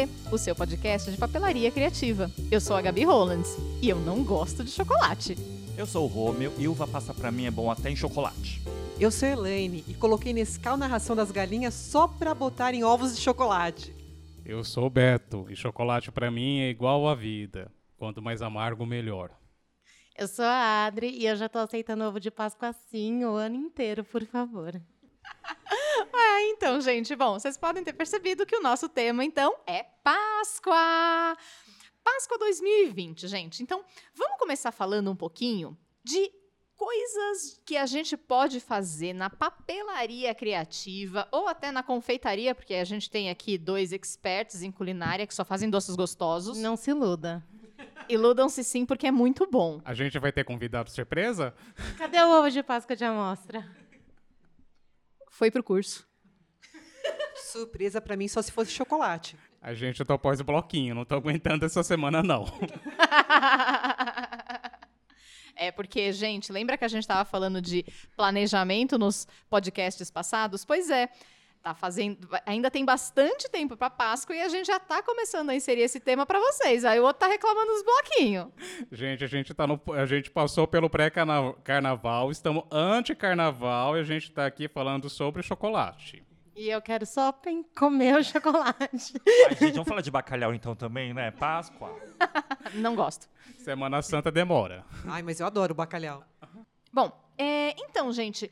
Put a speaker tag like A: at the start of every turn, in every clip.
A: Papelê, o seu podcast de papelaria criativa. Eu sou a Gabi Rolands e eu não gosto de chocolate.
B: Eu sou o Rômeo e uva passa pra mim é bom até em chocolate.
C: Eu sou a Elaine e coloquei Nescau na ração das galinhas só pra botar em ovos de chocolate.
D: Eu sou o Beto e chocolate pra mim é igual à vida. Quanto mais amargo, melhor.
E: Eu sou a Adri e eu já tô aceitando ovo de Páscoa assim o ano inteiro, por favor.
A: Ah, então, gente, bom, vocês podem ter percebido que o nosso tema, então, é Páscoa. Páscoa 2020, gente. Então, vamos começar falando um pouquinho de coisas que a gente pode fazer na papelaria criativa ou até na confeitaria, porque a gente tem aqui dois experts em culinária que só fazem doces gostosos.
E: Não se iluda.
A: Iludam-se sim, porque é muito bom.
D: A gente vai ter convidado surpresa?
E: Cadê o ovo de Páscoa de amostra?
A: Foi pro curso.
C: Surpresa pra mim só se fosse chocolate.
D: A gente topou esse bloquinho, não tô aguentando essa semana não.
A: É porque, gente, lembra que a gente estava falando de planejamento nos podcasts passados? Pois é. Tá fazendo, ainda tem bastante tempo para Páscoa e a gente já está começando a inserir esse tema para vocês. Aí o outro tá reclamando dos bloquinhos.
D: Gente, a gente tá no, a gente passou pelo pré-carnaval, estamos anti-carnaval e a gente tá aqui falando sobre chocolate.
E: E eu quero só comer o chocolate.
B: Ai, gente, vamos falar de bacalhau então também, né? Páscoa.
A: Não gosto.
D: Semana Santa demora.
C: Ai, mas eu adoro bacalhau.
A: Bom, é, então, gente,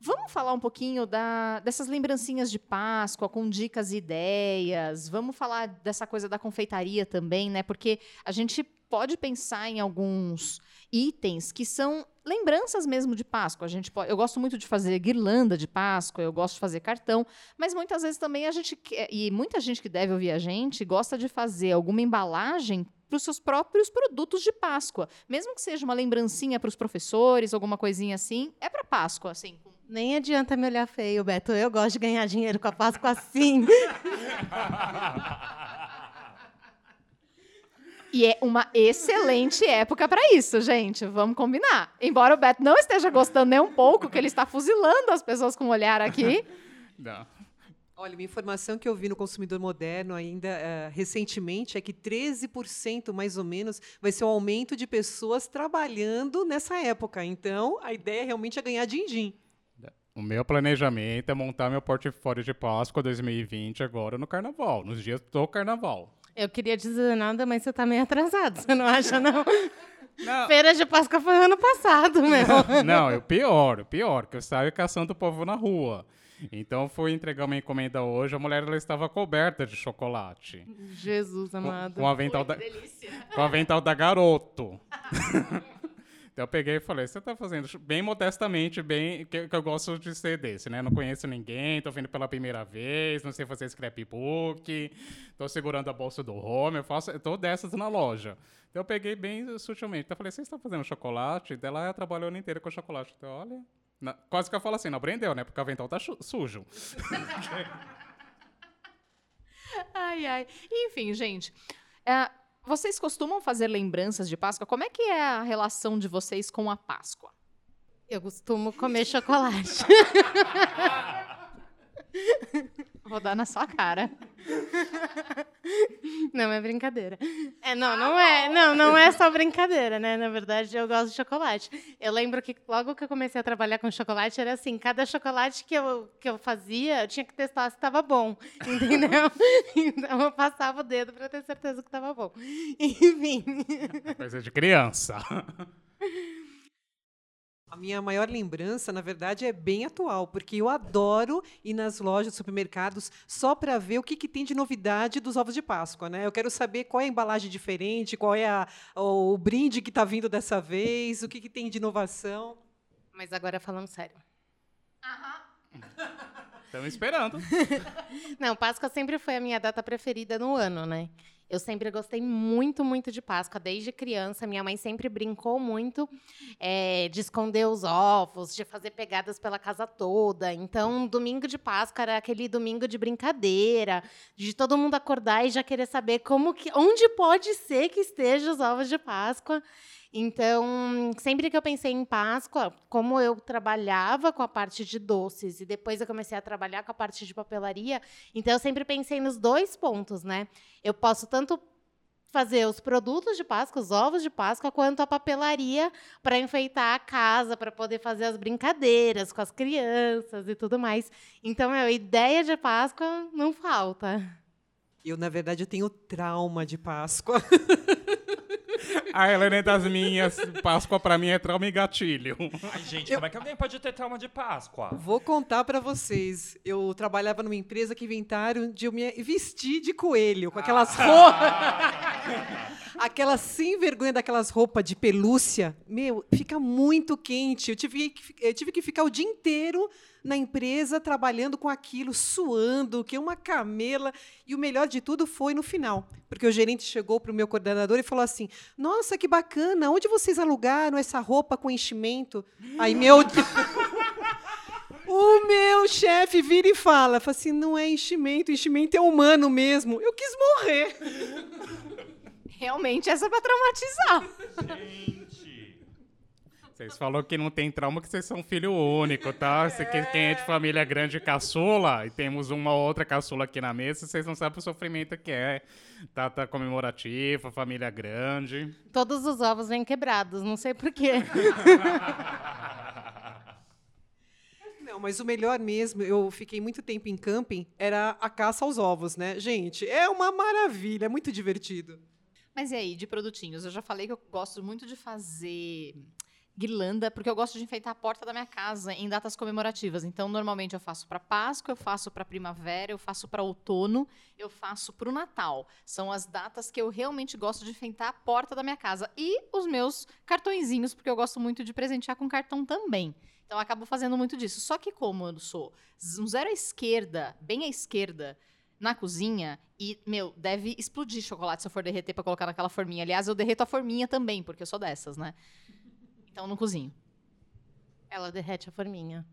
A: vamos falar um pouquinho da- dessas lembrancinhas de Páscoa, com dicas e ideias. Vamos falar dessa coisa da confeitaria também, né? Porque a gente pode pensar em alguns itens que são lembranças mesmo de Páscoa. A gente pode, eu gosto muito de fazer guirlanda de Páscoa, eu gosto de fazer cartão, mas muitas vezes também a gente e muita gente que deve ouvir a gente gosta de fazer alguma embalagem para os seus próprios produtos de Páscoa, mesmo que seja uma lembrancinha para os professores, alguma coisinha assim, é para Páscoa, assim. com-
E: Nem adianta me olhar feio, Beto. Eu gosto de ganhar dinheiro com a Páscoa assim.
A: E é uma excelente época para isso, gente. Vamos combinar. Embora o Beto não esteja gostando nem um pouco, que ele está fuzilando as pessoas com o olhar aqui.
D: Não.
C: Olha, uma informação que eu vi no Consumidor Moderno ainda eh, recentemente é que 13% mais ou menos vai ser o aumento de pessoas trabalhando nessa época. Então, a ideia realmente é ganhar din-din.
D: O meu planejamento é montar meu portfólio de Páscoa 2020 agora no carnaval, nos dias do carnaval.
E: Eu queria dizer nada, mas você tá meio atrasado. Você não acha, não?
D: Não,
E: Feira de Páscoa foi ano passado, meu.
D: não, é o pior, o pior, que eu saio caçando o povo na rua. Então eu fui entregar uma encomenda hoje, a mulher ela estava coberta de chocolate.
E: Jesus
D: Com,
E: amado.
D: com o avental da, com o avental da garoto. então eu peguei e falei, você tá fazendo bem modestamente, bem que, que eu gosto de ser desse, né? Não conheço ninguém, tô vindo pela primeira vez, não sei fazer scrapbook, tô segurando a bolsa do home, eu faço, eu tô dessas na loja. Então eu peguei bem sutilmente. Então eu falei, você está fazendo chocolate? Daí ela trabalhou o ano inteiro com chocolate. Então, olha. na- quase que eu falo assim, não aprendeu, né? Porque o avental tá sujo.
A: Ai, ai. Enfim, gente. é, vocês costumam fazer lembranças de Páscoa? Como é que é a relação de vocês com a Páscoa?
E: Eu costumo comer chocolate.
A: Vou dar na sua cara.
E: Não, é brincadeira. É, não, não é. Não, não é só brincadeira, né? Na verdade, eu gosto de chocolate. Eu lembro que logo que eu comecei a trabalhar com chocolate, era assim, cada chocolate que eu, que eu fazia, eu tinha que testar se estava bom, entendeu? Então eu passava o dedo para ter certeza que estava bom. Enfim.
D: Coisa de criança.
C: A minha maior lembrança, na verdade, é bem atual, porque eu adoro ir nas lojas, supermercados, só para ver o que, que tem de novidade dos ovos de Páscoa, né? Eu quero saber qual é a embalagem diferente, qual é a- o, o brinde que está vindo dessa vez, o que, que tem de inovação.
E: Mas agora falando sério.
D: Estamos esperando.
E: Não, Páscoa sempre foi a minha data preferida no ano, né? Eu sempre gostei muito, muito de Páscoa, desde criança. Minha mãe sempre brincou muito eh, de esconder os ovos, de fazer pegadas pela casa toda. Então, domingo de Páscoa era aquele domingo de brincadeira, de todo mundo acordar e já querer saber como que, onde pode ser que estejam os ovos de Páscoa. Então, sempre que eu pensei em Páscoa, como eu trabalhava com a parte de doces e depois eu comecei a trabalhar com a parte de papelaria, então eu sempre pensei nos dois pontos, né? Eu posso tanto fazer os produtos de Páscoa, os ovos de Páscoa, quanto a papelaria para enfeitar a casa, para poder fazer as brincadeiras com as crianças e tudo mais. Então, a ideia de Páscoa não falta.
C: Eu, na verdade, eu tenho trauma de Páscoa.
D: A Helena é das minhas. Páscoa pra mim é trauma e gatilho.
B: Ai, gente, como é que alguém pode ter trauma de Páscoa?
C: Vou contar para vocês. Eu trabalhava numa empresa que inventaram de eu me vestir de coelho, com aquelas roupas. aquelas sem vergonha daquelas roupas de pelúcia. Meu, fica muito quente. Eu tive, que- eu tive que ficar o dia inteiro na empresa trabalhando com aquilo, suando, que uma camela. E o melhor de tudo foi no final, porque o gerente chegou para o meu coordenador e falou assim: Nossa, que bacana! Onde vocês alugaram essa roupa com enchimento? Aí meu o meu chefe vira e fala, fala assim, não é enchimento, enchimento é humano mesmo. Eu quis morrer.
A: Realmente, essa é pra traumatizar.
B: Gente.
D: Vocês falaram que não tem trauma, que vocês são filho único, tá? Você que- Quem é de família grande caçula, e temos uma ou outra caçula aqui na mesa, vocês não sabem o sofrimento que é. Data comemorativa, família grande.
E: Todos os ovos vêm quebrados, não sei porquê.
C: Não, mas o melhor mesmo, eu fiquei muito tempo em camping, era a caça aos ovos, né? Gente, é uma maravilha, é muito divertido.
A: Mas e aí, de produtinhos? Eu já falei que eu gosto muito de fazer guirlanda, porque eu gosto de enfeitar a porta da minha casa em datas comemorativas. Então, normalmente eu faço para Páscoa, eu faço para primavera, eu faço para outono, eu faço para o Natal. São as datas que eu realmente gosto de enfeitar a porta da minha casa e os meus cartõezinhos, porque eu gosto muito de presentear com cartão também. Então, eu acabo fazendo muito disso. Só que como eu sou um zero à esquerda, bem à esquerda, na cozinha e, meu, deve explodir chocolate se eu for derreter pra colocar naquela forminha. Aliás, eu derreto a forminha também, porque eu sou dessas, né? Então, não cozinho.
E: Ela derrete a forminha.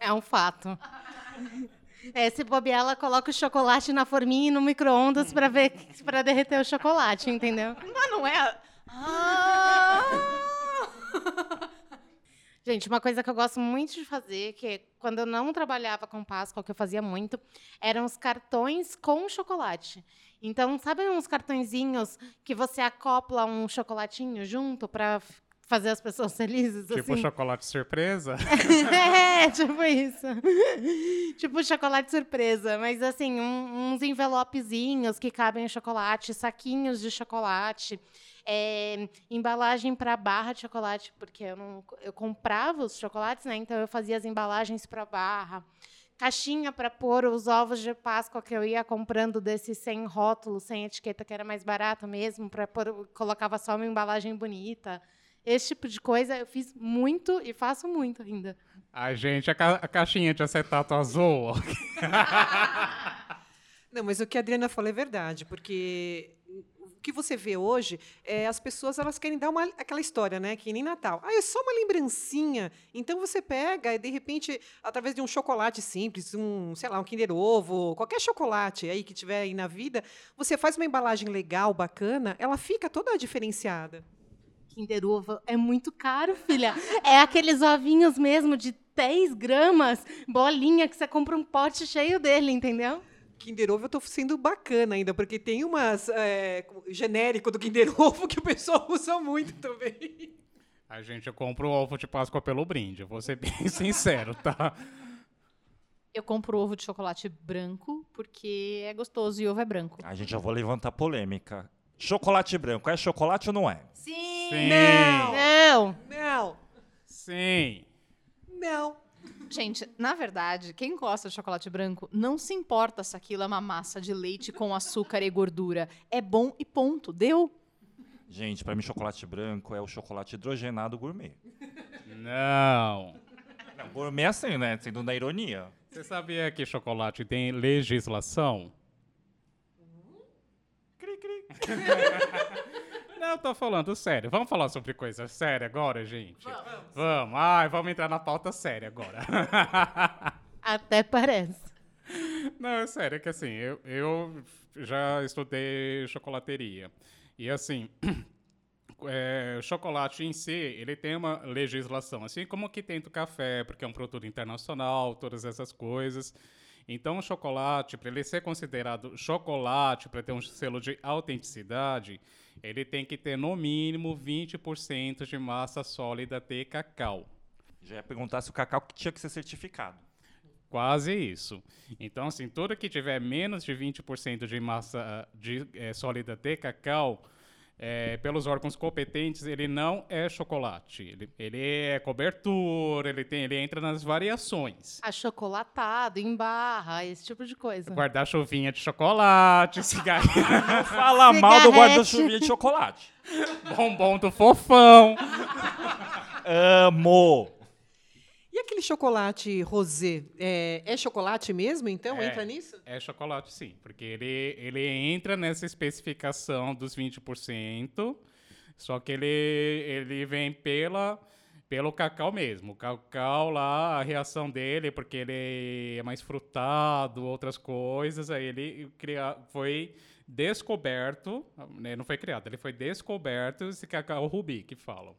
E: É um fato. É, se bobear, ela coloca o chocolate na forminha e no micro-ondas para ver para derreter o chocolate, entendeu?
A: Mas não é... Ah!
E: Gente, uma coisa que eu gosto muito de fazer, que quando eu não trabalhava com Páscoa, que eu fazia muito, eram os cartões com chocolate. Então, sabe uns cartõezinhos que você acopla um chocolatinho junto para fazer as pessoas felizes?
D: Tipo
E: assim?
D: chocolate surpresa.
E: é, tipo isso. tipo chocolate surpresa. Mas, assim, um- uns envelopezinhos que cabem em chocolate, saquinhos de chocolate. é, embalagem para barra de chocolate, porque eu, não, eu comprava os chocolates, né? Então eu fazia as embalagens para barra. Caixinha para pôr os ovos de Páscoa que eu ia comprando desses sem rótulo, sem etiqueta, que era mais barato mesmo, para colocava só uma embalagem bonita. Esse tipo de coisa eu fiz muito e faço muito ainda.
D: A gente, a, ca- a caixinha de acetato azul.
C: Não, mas o que a Adriana falou é verdade, porque o que você vê hoje é as pessoas elas querem dar uma, aquela história, né? Que nem Natal. Ah, é só uma lembrancinha. Então você pega e de repente, através de um chocolate simples, um, sei lá, um Kinder Ovo, qualquer chocolate aí que tiver aí na vida, você faz uma embalagem legal, bacana, ela fica toda diferenciada.
E: Kinder Ovo é muito caro, filha. É aqueles ovinhos mesmo de 10 gramas, bolinha, que você compra um pote cheio dele, entendeu?
C: Kinder Ovo eu tô sendo bacana ainda, porque tem umas é, genérico do Kinder Ovo que o pessoal usa muito também.
D: A gente compra o ovo de Páscoa pelo brinde. eu Vou ser bem sincero, tá?
A: Eu compro ovo de chocolate branco, porque é gostoso e ovo é branco.
B: A gente já vou levantar polêmica. Chocolate branco, é chocolate ou não é?
A: Sim!
D: Sim.
E: Não!
C: Não,
D: Sim.
C: não.
A: Gente, na verdade, quem gosta de chocolate branco não se importa se aquilo é uma massa de leite com açúcar e gordura. É bom e ponto. Deu?
B: Gente, pra mim chocolate branco é o chocolate hidrogenado gourmet.
D: Não.
B: Não, gourmet é assim, né? Sendo na ironia.
D: Você sabia que chocolate tem legislação? Não, eu tô falando sério. Vamos falar sobre coisa séria agora, gente? Vamos. Vamos. Ai, vamos entrar na pauta séria agora.
E: Até parece.
D: Não, é sério, é que assim, eu, eu já estudei chocolateria. E assim, é, o chocolate em si, ele tem uma legislação, assim como que tem do café, porque é um produto internacional, todas essas coisas. Então, o chocolate, para ele ser considerado chocolate, para ter um selo de autenticidade, ele tem que ter no mínimo 20% de massa sólida de cacau.
B: Já ia perguntar se o cacau tinha que ser certificado.
D: Quase isso. Então, assim, tudo que tiver menos de 20% de massa de, é, sólida de cacau, é, pelos órgãos competentes, ele não é chocolate. Ele, ele é cobertura, ele, tem, ele entra nas variações.
E: Achocolatado, em barra, esse tipo de coisa.
D: Guarda-chuvinha de chocolate, cigarrinho.
B: Não fala mal do guarda-chuvinha de chocolate.
D: bombom do fofão.
B: Amo.
C: Aquele chocolate rosé? É, é chocolate mesmo, então?
D: É.
C: Entra nisso?
D: É chocolate, sim, porque ele, ele entra nessa especificação dos 20%, só que ele, ele vem pela, pelo cacau mesmo. O cacau lá, a reação dele, porque ele é mais frutado, outras coisas, aí ele cria, foi descoberto, né, não foi criado, ele foi descoberto esse cacau rubi que falam.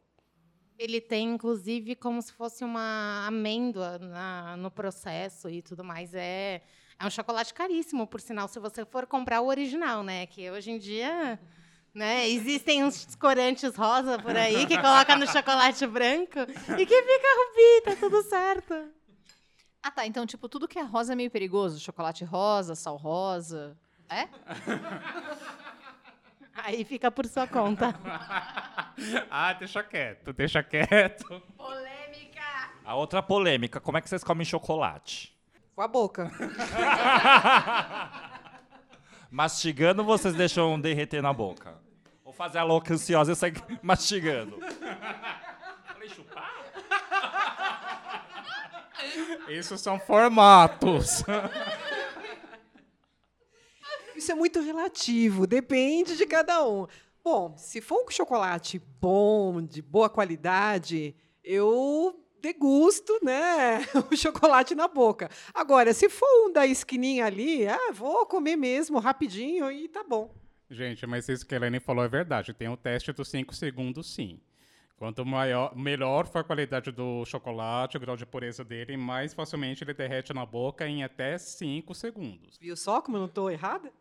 E: Ele tem, inclusive, como se fosse uma amêndoa na- no processo e tudo mais. É, é um chocolate caríssimo, por sinal, se você for comprar o original, né? Que hoje em dia né, existem uns corantes rosa por aí que coloca no chocolate branco e que fica rubi, tá tudo certo.
A: Ah, tá. Então, tipo, tudo que é rosa é meio perigoso. Chocolate rosa, sal rosa. É?
E: Aí fica por sua conta.
D: ah, deixa quieto, deixa quieto.
E: Polêmica!
B: A outra polêmica, como é que vocês comem chocolate?
C: Com a boca.
B: Mastigando ou vocês deixam derreter na boca? Ou fazer a louca ansiosa e sair mastigando? Falei chupar?
D: Isso são formatos.
C: Isso é muito relativo, depende de cada um. Bom, se for um chocolate bom, de boa qualidade, eu degusto, né, o chocolate na boca. Agora, se for um da esquininha ali, ah, vou comer mesmo rapidinho e tá bom.
D: Gente, mas isso que a Helene falou é verdade. Tem o teste dos 5 segundos, sim. Quanto maior, melhor for a qualidade do chocolate, o grau de pureza dele, mais facilmente ele derrete na boca em até 5 segundos.
C: Viu só como eu não estou errada?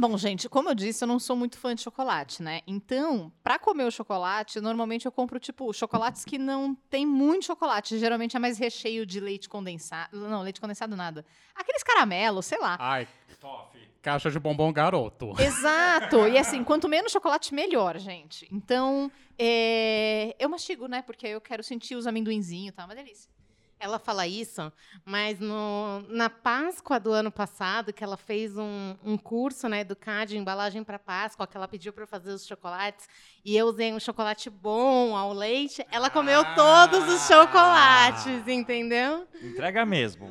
A: Bom, gente, como eu disse, eu não sou muito fã de chocolate, né? Então, pra comer o chocolate, normalmente eu compro, tipo, chocolates que não tem muito chocolate. Geralmente é mais recheio de leite condensado. Não, leite condensado nada. Aqueles caramelos, sei lá.
D: Ai, caixa de bombom garoto.
A: Exato. E assim, quanto menos chocolate, melhor, gente. Então, é, eu mastigo, né? Porque eu quero sentir os amendoinzinhos, tá? Uma delícia.
E: Ela fala isso, mas no, na Páscoa do ano passado, que ela fez um, um curso né, do CAD, embalagem para Páscoa, que ela pediu para eu fazer os chocolates, e eu usei um chocolate bom ao leite, ela comeu
D: Ah!
E: todos os chocolates, entendeu?
B: Entrega mesmo.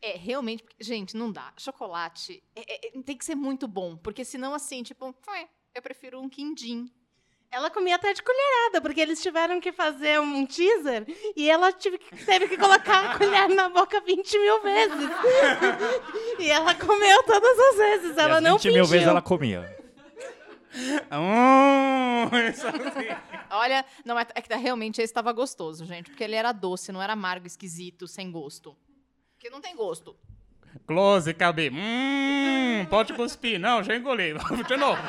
A: É, realmente, porque, gente, não dá. Chocolate é- é- tem que ser muito bom, porque senão, assim, tipo, ué, eu prefiro um quindim.
E: Ela comia até de colherada, porque eles tiveram que fazer um teaser e ela tive que- teve que colocar a colher na boca 20 mil vezes. e ela comeu todas as vezes,
B: E
E: ela
B: as
E: não
B: 20 mil vezes ela comia.
D: Hum, isso assim.
A: Olha, não, é, é que realmente esse estava gostoso, gente, porque ele era doce, não era amargo, esquisito, sem gosto. Porque não tem gosto.
D: Close, cabe. Hum, pode cuspir. Não, já engoli. De novo.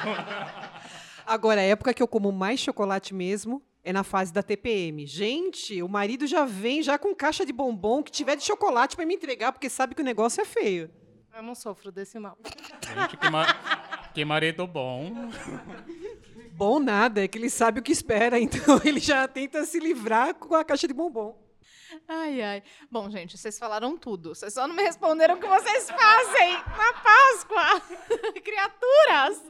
C: Agora, a época que eu como mais chocolate mesmo é na fase da TPM. Gente, o marido já vem já com caixa de bombom que tiver de chocolate para me entregar, porque sabe que o negócio é feio.
E: Eu não sofro desse mal.
D: Gente, que, ma- que marido bom.
C: Bom nada, é que ele sabe o que espera, então ele já tenta se livrar com a caixa de bombom.
A: Ai, ai. Bom, gente, vocês falaram tudo. Vocês só não me responderam o que vocês fazem na Páscoa. Criaturas!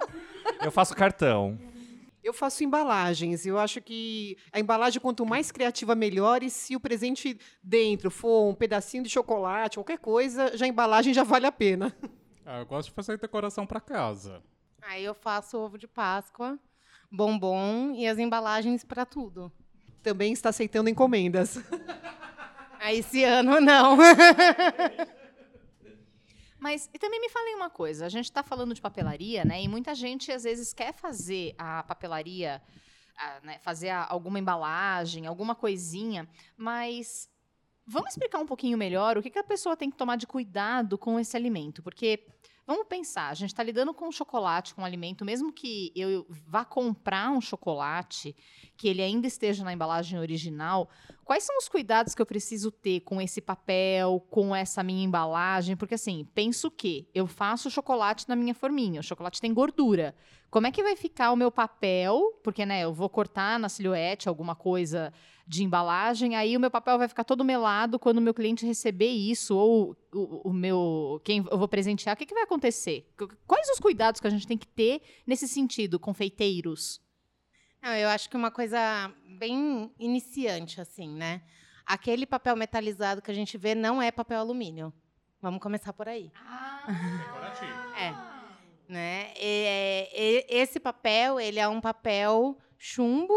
B: Eu faço cartão.
C: Eu faço embalagens. Eu acho que a embalagem, quanto mais criativa, melhor. E se o presente dentro for um pedacinho de chocolate, qualquer coisa, já a embalagem já vale a pena.
D: Ah, eu gosto de fazer decoração pra casa.
E: Aí eu faço ovo de Páscoa, bombom e as embalagens para tudo.
C: Também está aceitando encomendas.
E: Aí esse ano não.
A: Mas e também me falem uma coisa, a gente está falando de papelaria, né? E muita gente às vezes quer fazer a papelaria a, né, fazer a, alguma embalagem, alguma coisinha, mas vamos explicar um pouquinho melhor o que, que a pessoa tem que tomar de cuidado com esse alimento, porque Vamos pensar, a gente está lidando com chocolate, com alimento, mesmo que eu vá comprar um chocolate, que ele ainda esteja na embalagem original, quais são os cuidados que eu preciso ter com esse papel, com essa minha embalagem? Porque assim, penso que eu faço chocolate na minha forminha, o chocolate tem gordura. Como é que vai ficar o meu papel? Porque, né, eu vou cortar na silhuete alguma coisa de embalagem, aí o meu papel vai ficar todo melado quando o meu cliente receber isso, ou o, o meu. quem eu vou presentear, o que, que vai acontecer? Quais os cuidados que a gente tem que ter nesse sentido, confeiteiros?
E: Não, eu acho que uma coisa bem iniciante, assim, né? Aquele papel metalizado que a gente vê não é papel alumínio. Vamos começar por aí.
A: Ah.
E: É. Né? E, e, esse papel, ele é um papel chumbo,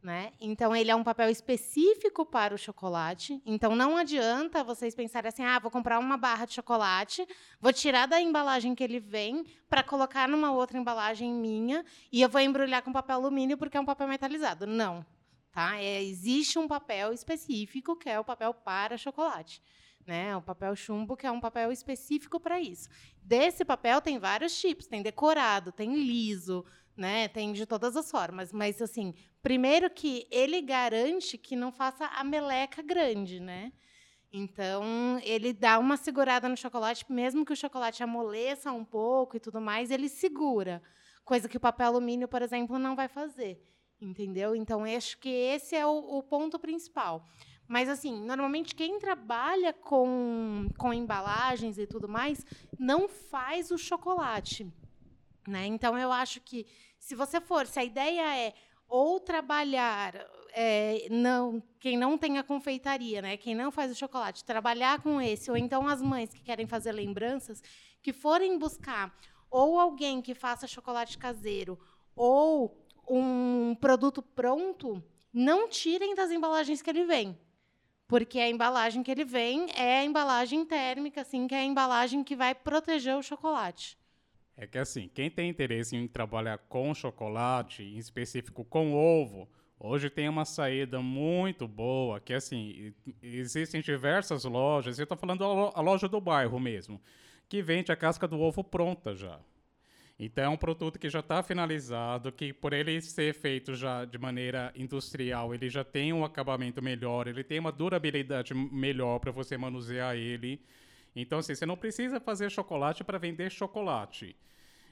E: né? Então ele é um papel específico para o chocolate. Então não adianta vocês pensarem assim: "Ah, vou comprar uma barra de chocolate, vou tirar da embalagem que ele vem para colocar numa outra embalagem minha e eu vou embrulhar com papel alumínio porque é um papel metalizado". Não, tá? É, existe um papel específico que é o papel para chocolate. Né, o papel chumbo, que é um papel específico para isso. Desse papel tem vários tipos, tem decorado, tem liso, né? Tem de todas as formas, mas assim, primeiro que ele garante que não faça a meleca grande, né? Então, ele dá uma segurada no chocolate, mesmo que o chocolate amoleça um pouco e tudo mais, ele segura. Coisa que o papel alumínio, por exemplo, não vai fazer. Entendeu? Então, acho que esse é o, o ponto principal. Mas, assim, normalmente quem trabalha com, com embalagens e tudo mais não faz o chocolate. Né? Então, eu acho que se você for, se a ideia é ou trabalhar é, não, quem não tem a confeitaria, né, quem não faz o chocolate, trabalhar com esse, ou então as mães que querem fazer lembranças, que forem buscar ou alguém que faça chocolate caseiro ou um produto pronto, não tirem das embalagens que ele vem. Porque a embalagem que ele vem é a embalagem térmica, assim, que é a embalagem que vai proteger o chocolate.
D: É que assim, quem tem interesse em trabalhar com chocolate, em específico com ovo, hoje tem uma saída muito boa, que assim, existem diversas lojas, eu estou falando a loja do bairro mesmo, que vende a casca do ovo pronta já. Então é um produto que já está finalizado, que por ele ser feito já de maneira industrial, ele já tem um acabamento melhor, ele tem uma durabilidade melhor para você manusear ele. Então, assim, você não precisa fazer chocolate para vender chocolate.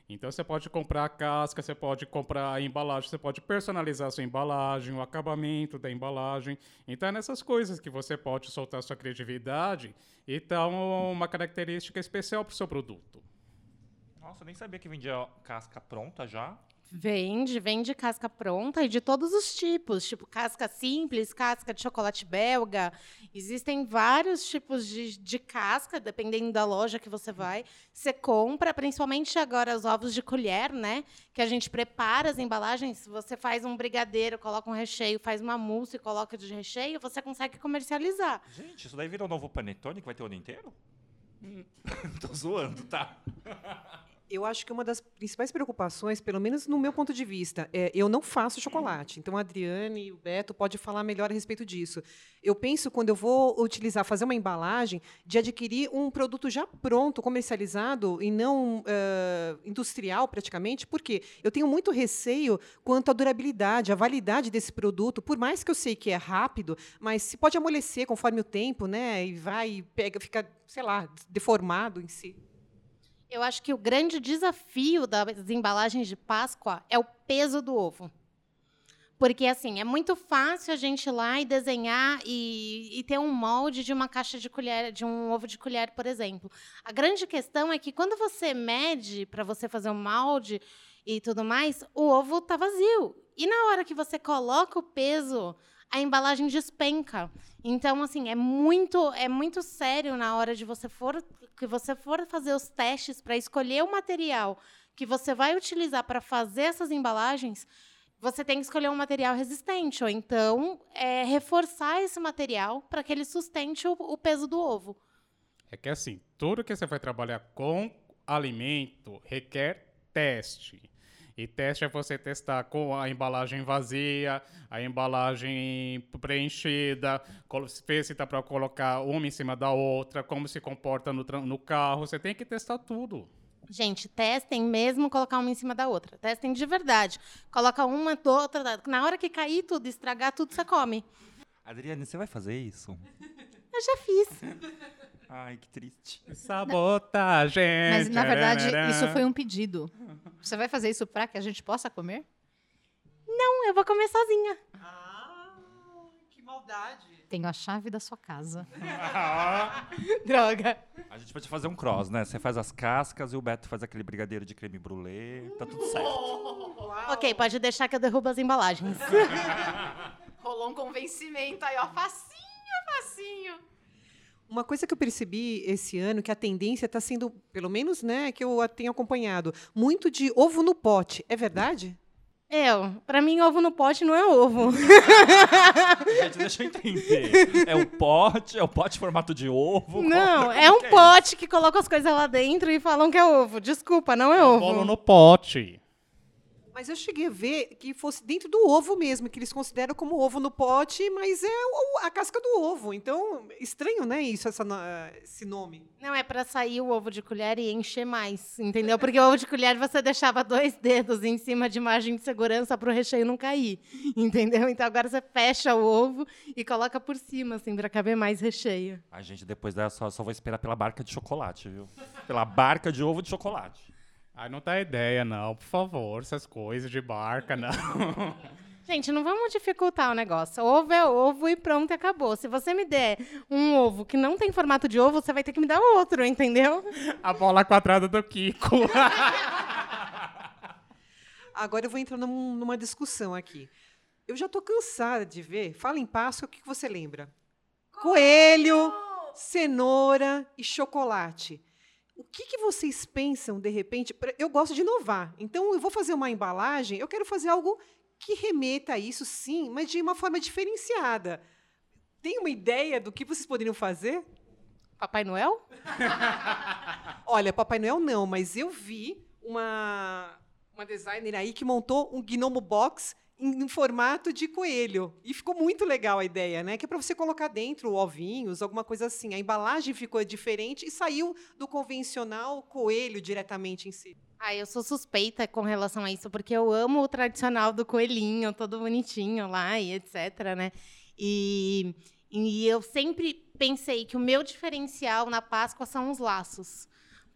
D: Então, você pode comprar a casca, você pode comprar a embalagem, você pode personalizar a sua embalagem, o acabamento da embalagem. Então, é nessas coisas que você pode soltar sua criatividade e dar uma característica especial para o seu produto.
B: Nossa, nem sabia que vendia casca pronta já.
E: Vende, vende casca pronta e de todos os tipos, tipo casca simples, casca de chocolate belga. Existem vários tipos de, de casca, dependendo da loja que você vai. Você compra, principalmente agora os ovos de colher, né? Que a gente prepara as embalagens. Você faz um brigadeiro, coloca um recheio, faz uma mousse e coloca de recheio, você consegue comercializar.
B: Gente, isso daí virou um novo panetone que vai ter o ano inteiro? Tô zoando, tá?
C: Eu acho que uma das principais preocupações, pelo menos no meu ponto de vista, é eu não faço chocolate. Então a Adriane e o Beto pode falar melhor a respeito disso. Eu penso quando eu vou utilizar, fazer uma embalagem, de adquirir um produto já pronto, comercializado e não uh, industrial praticamente, porque eu tenho muito receio quanto à durabilidade, à validade desse produto. Por mais que eu sei que é rápido, mas se pode amolecer conforme o tempo, né? E vai, pega, fica, sei lá, deformado em si.
E: Eu acho que o grande desafio das embalagens de Páscoa é o peso do ovo. Porque, assim, é muito fácil a gente ir lá e desenhar e, e, ter um molde de uma caixa de colher, de um ovo de colher, por exemplo. A grande questão é que quando você mede para você fazer um molde e tudo mais, o ovo está vazio. E na hora que você coloca o peso, a embalagem despenca. Então, assim, é muito, é muito sério na hora de você for que você for fazer os testes para escolher o material que você vai utilizar para fazer essas embalagens, você tem que escolher um material resistente, ou então é, reforçar esse material para que ele sustente o, o peso do ovo.
D: É que assim, tudo que você vai trabalhar com alimento requer teste. E teste é você testar com a embalagem vazia, a embalagem preenchida, ver se está para colocar uma em cima da outra, como se comporta no, no carro. Você tem que testar tudo.
E: Gente, testem mesmo colocar uma em cima da outra. Testem de verdade. Coloca uma, outra. Na hora que cair tudo, estragar tudo, você come.
B: Adriane, você vai fazer isso?
E: Eu já fiz.
B: Ai, que triste.
D: Sabotagem.
A: Mas, na verdade, isso foi um pedido. Você vai fazer isso pra que a gente possa comer?
E: Não, eu vou comer sozinha.
C: Ah, que maldade.
A: Tenho a chave da sua casa.
E: Droga.
B: A gente pode fazer um cross, né? Você faz as cascas e o Beto faz aquele brigadeiro de creme brulee. Tá tudo certo.
E: Ok, pode deixar que eu derrubo as embalagens.
A: Rolou um convencimento aí, ó. Facinho, facinho.
C: Uma coisa que eu percebi esse ano, que a tendência está sendo, pelo menos, né, que eu a tenho acompanhado, muito de ovo no pote. É verdade?
E: Eu, pra mim, ovo no pote não é ovo.
B: Gente, deixa eu entender. É o pote, é o pote em formato de ovo.
E: Não,
B: Como
E: é um
B: que
E: pote que coloca as coisas lá dentro e falam que é ovo. Desculpa, não é
D: Bolo
E: ovo.
D: no pote.
C: Mas eu cheguei a ver que fosse dentro do ovo mesmo, que eles consideram como ovo no pote, mas é o- a casca do ovo. Então, estranho, né, isso, essa, esse nome.
E: Não, é pra sair o ovo de colher e encher mais, entendeu? Porque o ovo de colher você deixava dois dedos em cima de margem de segurança pro recheio não cair, entendeu? Então agora você fecha o ovo e coloca por cima, assim, pra caber mais recheio.
B: Ai, gente, depois dessa só, só vou esperar pela barca de chocolate, viu? Pela barca de ovo de chocolate.
D: Ai, não dá ideia, não. Por favor, essas coisas de barca, não.
E: Gente, não vamos dificultar o negócio. Ovo é ovo e pronto, acabou. Se você me der um ovo que não tem formato de ovo, você vai ter que me dar outro, entendeu?
D: A bola quadrada do Kiko.
C: Agora eu vou entrar num- numa discussão aqui. Eu já estou cansada de ver. Fala em Páscoa, o que, que você lembra? Coelho, cenoura e chocolate. O que, que vocês pensam, de repente? Eu gosto de inovar. Então, eu vou fazer uma embalagem, eu quero fazer algo que remeta a isso, sim, mas de uma forma diferenciada. Tem uma ideia do que vocês poderiam fazer?
E: Papai Noel?
C: Olha, Papai Noel não, mas eu vi uma, uma designer aí que montou um gnomo box em, formato de coelho. E ficou muito legal a ideia, né? Que é para você colocar dentro ovinhos, alguma coisa assim. A embalagem ficou diferente e saiu do convencional coelho diretamente em si.
E: Ah, eu sou suspeita com relação a isso, porque eu amo o tradicional do coelhinho, todo bonitinho lá e etc, né? E, e eu sempre pensei que o meu diferencial na Páscoa são os laços.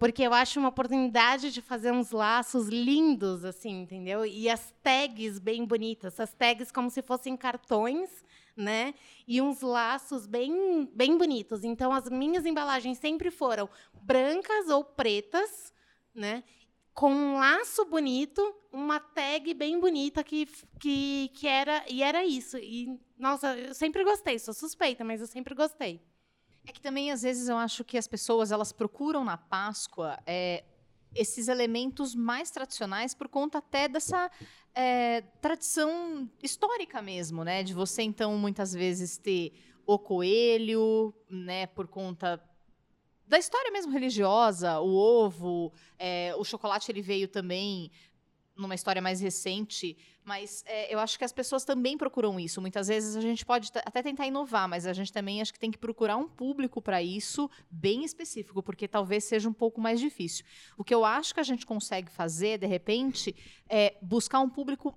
E: Porque eu acho uma oportunidade de fazer uns laços lindos, assim, entendeu? E as tags bem bonitas. As tags como se fossem cartões, né? E uns laços bem, bem bonitos. Então, as minhas embalagens sempre foram brancas ou pretas, né? com um laço bonito, uma tag bem bonita que, que, que era e era isso. E nossa, eu sempre gostei, sou suspeita, mas eu sempre gostei.
A: É que também, às vezes, eu acho que as pessoas elas procuram na Páscoa é, esses elementos mais tradicionais por conta até dessa é, tradição histórica mesmo, né? De você, então, muitas vezes ter o coelho, né? Por conta da história mesmo religiosa, o ovo, é, o chocolate ele veio também numa história mais recente, mas é, eu acho que as pessoas também procuram isso. Muitas vezes a gente pode até tentar inovar, mas a gente também acho que tem que procurar um público para isso bem específico, porque talvez seja um pouco mais difícil. O que eu acho que a gente consegue fazer, de repente, é buscar um público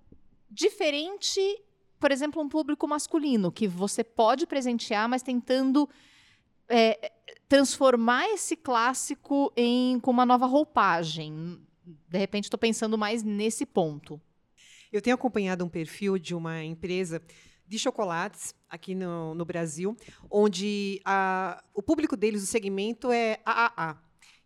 A: diferente, por exemplo, um público masculino, que você pode presentear, mas tentando é, transformar esse clássico em com uma nova roupagem. De repente, estou pensando mais nesse ponto.
C: Eu tenho acompanhado um perfil de uma empresa de chocolates aqui no, no Brasil, onde a- o público deles, o segmento é AAA.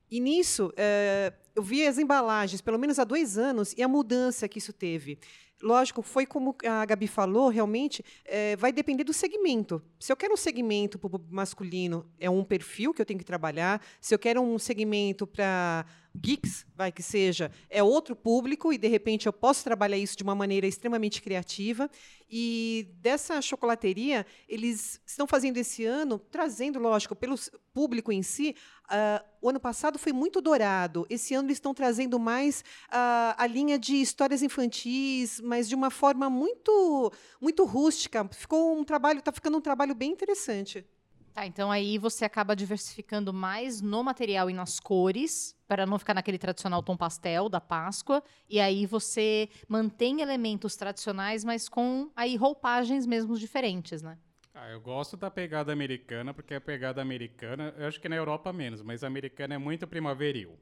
C: E nisso, eh, eu vi as embalagens, pelo menos há dois anos, e a mudança que isso teve. lógico, foi como a Gabi falou, realmente, é, vai depender do segmento. Se eu quero um segmento masculino, é um perfil que eu tenho que trabalhar. Se eu quero um segmento para geeks, vai que seja, é outro público e de repente eu posso trabalhar isso de uma maneira extremamente criativa. E dessa chocolateria, eles estão fazendo esse ano, trazendo, lógico, pelo público em si, uh, o ano passado foi muito dourado. Esse ano eles estão trazendo mais uh, a linha de histórias infantis, mas de uma forma muito, muito rústica. Ficou um trabalho, está ficando um trabalho bem interessante.
A: Tá, então aí você acaba diversificando mais no material e nas cores, para não ficar naquele tradicional tom pastel da Páscoa, e aí você mantém elementos tradicionais, mas com aí roupagens mesmo diferentes, né?
D: Ah, eu gosto da pegada americana, porque a pegada americana, eu acho que na Europa menos, mas a americana é muito primaveril.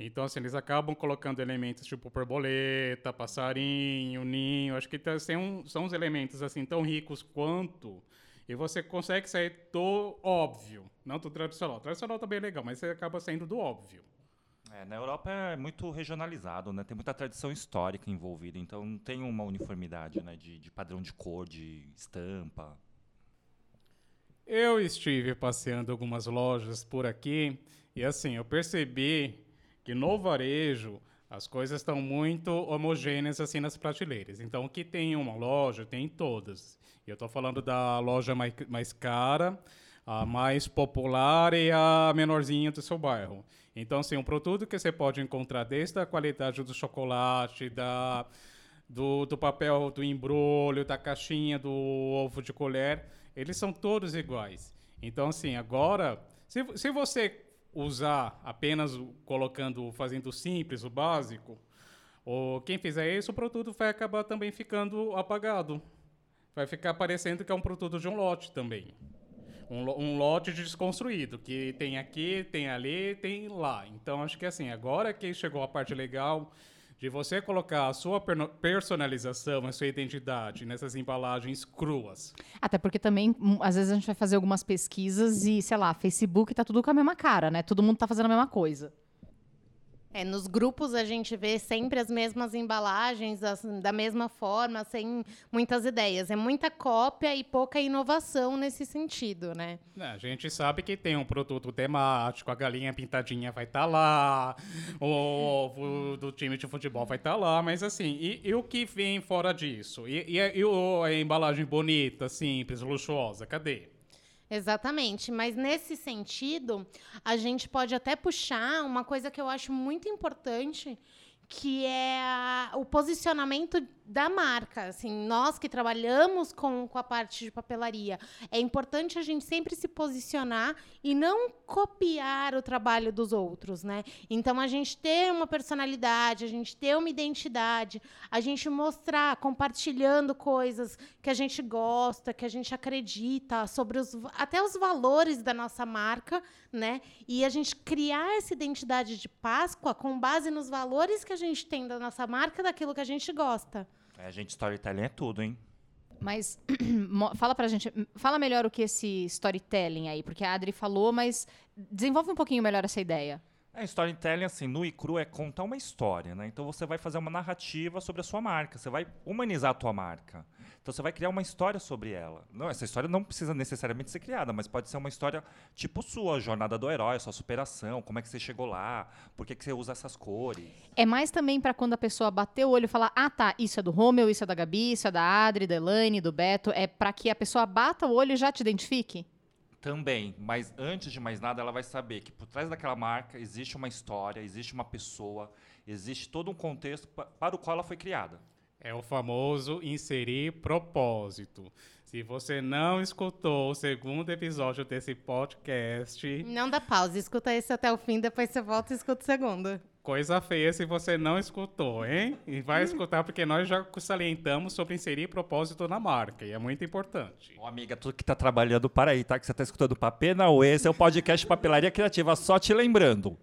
D: Então, assim, eles acabam colocando elementos tipo borboleta, passarinho, ninho. Acho que tá, são, são uns elementos assim tão ricos quanto e você consegue sair do óbvio, não do tradicional. O tradicional também é legal, mas você acaba saindo do óbvio.
B: É, na Europa é muito regionalizado, né? Tem muita tradição histórica envolvida, então não tem uma uniformidade, né? De, de padrão de cor, de estampa.
D: Eu estive passeando algumas lojas por aqui e assim eu percebi que no varejo as coisas estão muito homogêneas assim nas prateleiras. Então, o que tem em uma loja, tem em todas. E eu estou falando da loja mais, mais cara, a mais popular e a menorzinha do seu bairro. Então, assim, um produto que você pode encontrar desde a qualidade do chocolate, da, do, do papel do embrulho, da caixinha do ovo de colher, eles são todos iguais. Então, assim, agora, se, se você usar apenas colocando, fazendo simples, o básico, ou quem fizer isso, o produto vai acabar também ficando apagado. Vai ficar parecendo que é um produto de um lote também. Um, um lote desconstruído, que tem aqui, tem ali, tem lá. Então, acho que assim, agora que chegou a parte legal de você colocar a sua personalização, a sua identidade nessas embalagens cruas.
A: Até porque também, hum, às vezes, a gente vai fazer algumas pesquisas e, sei lá, Facebook tá tudo com a mesma cara, né? Todo mundo tá fazendo a mesma coisa.
E: É, nos grupos a gente vê sempre as mesmas embalagens, assim, da mesma forma, sem muitas ideias. É muita cópia e pouca inovação nesse sentido, né?
D: É, a gente sabe que tem um produto temático, a galinha pintadinha vai estar tá lá, o ovo do time de futebol vai estar tá lá, mas assim, e, e, o que vem fora disso? E, e, e a embalagem bonita, simples, luxuosa, cadê?
E: Exatamente, mas nesse sentido, a gente pode até puxar uma coisa que eu acho muito importante, que é a, o posicionamento da marca. Assim, nós que trabalhamos com, com a parte de papelaria, é importante a gente sempre se posicionar e não copiar o trabalho dos outros, né? Então a gente ter uma personalidade, a gente ter uma identidade, a gente mostrar, compartilhando coisas que a gente gosta, que a gente acredita, sobre os até os valores da nossa marca, né? E a gente criar essa identidade de Páscoa com base nos valores que a gente tem da nossa marca, daquilo que a gente gosta.
B: É, gente, storytelling é tudo, hein?
A: Mas fala pra gente, fala melhor o que esse storytelling aí, porque a Adri falou, mas desenvolve um pouquinho melhor essa ideia.
B: É, storytelling, assim, nu e cru é contar uma história, né? Então você vai fazer uma narrativa sobre a sua marca, você vai humanizar a tua marca. Então você vai criar uma história sobre ela. Não, essa história não precisa necessariamente ser criada, mas pode ser uma história tipo sua, jornada do herói, sua superação, como é que você chegou lá, por que, que você usa essas cores.
A: É mais também para quando a pessoa bater o olho e falar: "Ah, tá, isso é do Romeu, isso é da Gabi, isso é da Adri, da Elaine, do Beto", é para que a pessoa bata o olho e já te identifique?
B: Também, mas antes de mais nada, ela vai saber que por trás daquela marca existe uma história, existe uma pessoa, existe todo um contexto para o qual ela foi criada.
D: É o famoso inserir propósito. Se você não escutou o segundo episódio desse podcast.
E: Não dá pausa, escuta esse até o fim, depois você volta e escuta o segundo.
D: Coisa feia se você não escutou, hein? E vai escutar porque nós já salientamos sobre inserir propósito na marca e é muito importante.
B: Ô, amiga, tu que tá trabalhando, para aí, tá? Que você tá escutando Papê Não, esse é o podcast Papelaria Criativa, só te lembrando.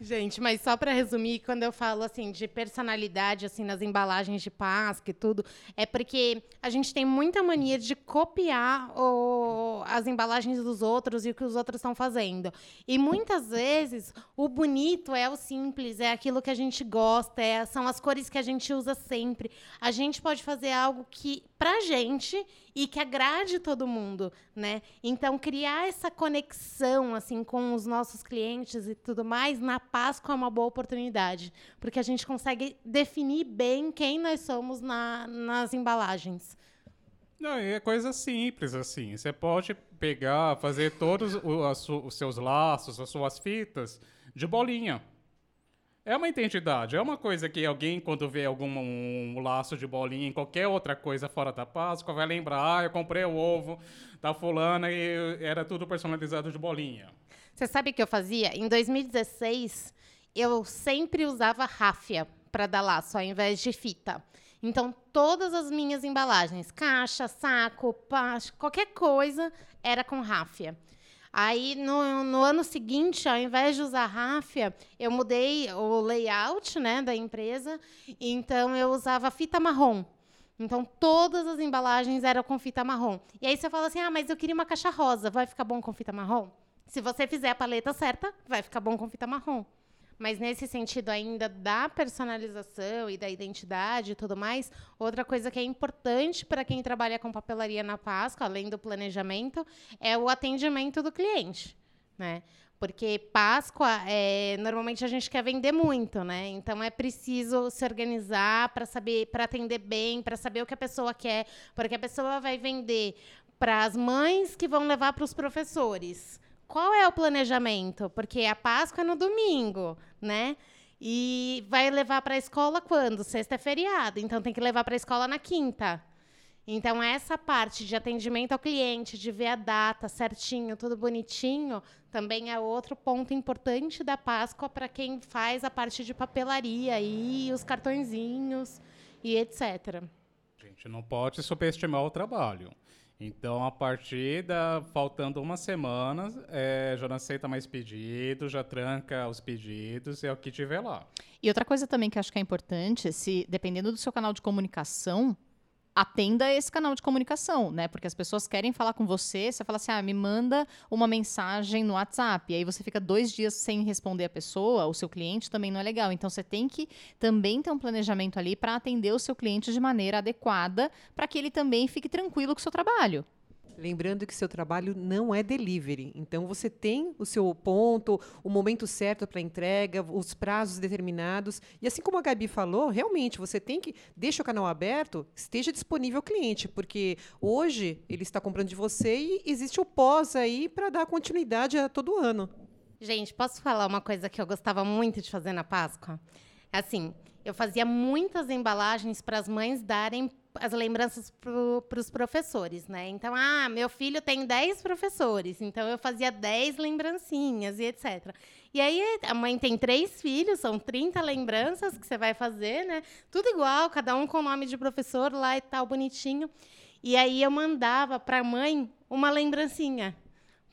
E: Gente, mas só para resumir, quando eu falo assim de personalidade assim nas embalagens de Páscoa e tudo, é porque a gente tem muita mania de copiar o, as embalagens dos outros e o que os outros estão fazendo. E muitas vezes o bonito é o simples, é aquilo que a gente gosta, é, são as cores que a gente usa sempre. A gente pode fazer algo que pra gente e que agrade todo mundo, né? Então criar essa conexão assim com os nossos clientes e tudo mais na Páscoa é uma boa oportunidade, porque a gente consegue definir bem quem nós somos na, nas embalagens.
D: Não, é coisa simples assim. Você pode pegar, fazer todos os, os seus laços, as suas fitas de bolinha. É uma identidade, é uma coisa que alguém, quando vê algum um laço de bolinha em qualquer outra coisa fora da Páscoa, vai lembrar, ah, eu comprei o ovo da fulana e era tudo personalizado de bolinha.
E: Você sabe o que eu fazia? Em 2016, eu sempre usava ráfia para dar laço, ao invés de fita. Então, todas as minhas embalagens, caixa, saco, pasta, qualquer coisa, era com ráfia. Aí, no, no, ano seguinte, ao invés de usar ráfia, eu mudei o layout né, da empresa, então eu usava fita marrom. Então, todas as embalagens eram com fita marrom. E aí você fala assim, ah, mas eu queria uma caixa rosa, vai ficar bom com fita marrom? Se você fizer a paleta certa, vai ficar bom com fita marrom. Mas nesse sentido ainda da personalização e da identidade e tudo mais, outra coisa que é importante para quem trabalha com papelaria na Páscoa, além do planejamento, é o atendimento do cliente, né? Porque Páscoa, é, normalmente a gente quer vender muito, né? Então é preciso se organizar para saber, para atender bem, para saber o que a pessoa quer, porque a pessoa vai vender para as mães que vão levar para os professores qual é o planejamento? Porque a Páscoa é no domingo, né? E vai levar para a escola quando? Sexta é feriado, então tem que levar para a escola na quinta. Então, essa parte de atendimento ao cliente, de ver a data certinho, tudo bonitinho, também é outro ponto importante da Páscoa para quem faz a parte de papelaria e os cartõezinhos e etc.
D: A gente não pode subestimar o trabalho. Então, a partir da. faltando uma semana, é, já não aceita mais pedidos, já tranca os pedidos, é o que tiver lá.
A: E outra coisa também que acho que é importante, se dependendo do seu canal de comunicação, atenda esse canal de comunicação, né? Porque as pessoas querem falar com você, você fala assim, ah, me manda uma mensagem no WhatsApp, e aí você fica dois dias sem responder a pessoa, o seu cliente também não é legal. Então você tem que também ter um planejamento ali para atender o seu cliente de maneira adequada, para que ele também fique tranquilo com o seu trabalho.
C: Lembrando que seu trabalho não é delivery. Então você tem o seu ponto, o momento certo para entrega, os prazos determinados. E assim como a Gabi falou, realmente você tem que deixa o canal aberto, esteja disponível ao cliente, porque hoje ele está comprando de você e existe o pós aí para dar continuidade a todo ano.
E: Gente, posso falar uma coisa que eu gostava muito de fazer na Páscoa? Assim, eu fazia muitas embalagens para as mães darem as lembranças para os professores, né? Então, ah, meu filho tem 10 professores, então eu fazia 10 lembrancinhas e etc. E aí a mãe tem três filhos, são 30 lembranças que você vai fazer, né? Tudo igual, cada um com o nome de professor lá e tal, bonitinho. E aí eu mandava para a mãe uma lembrancinha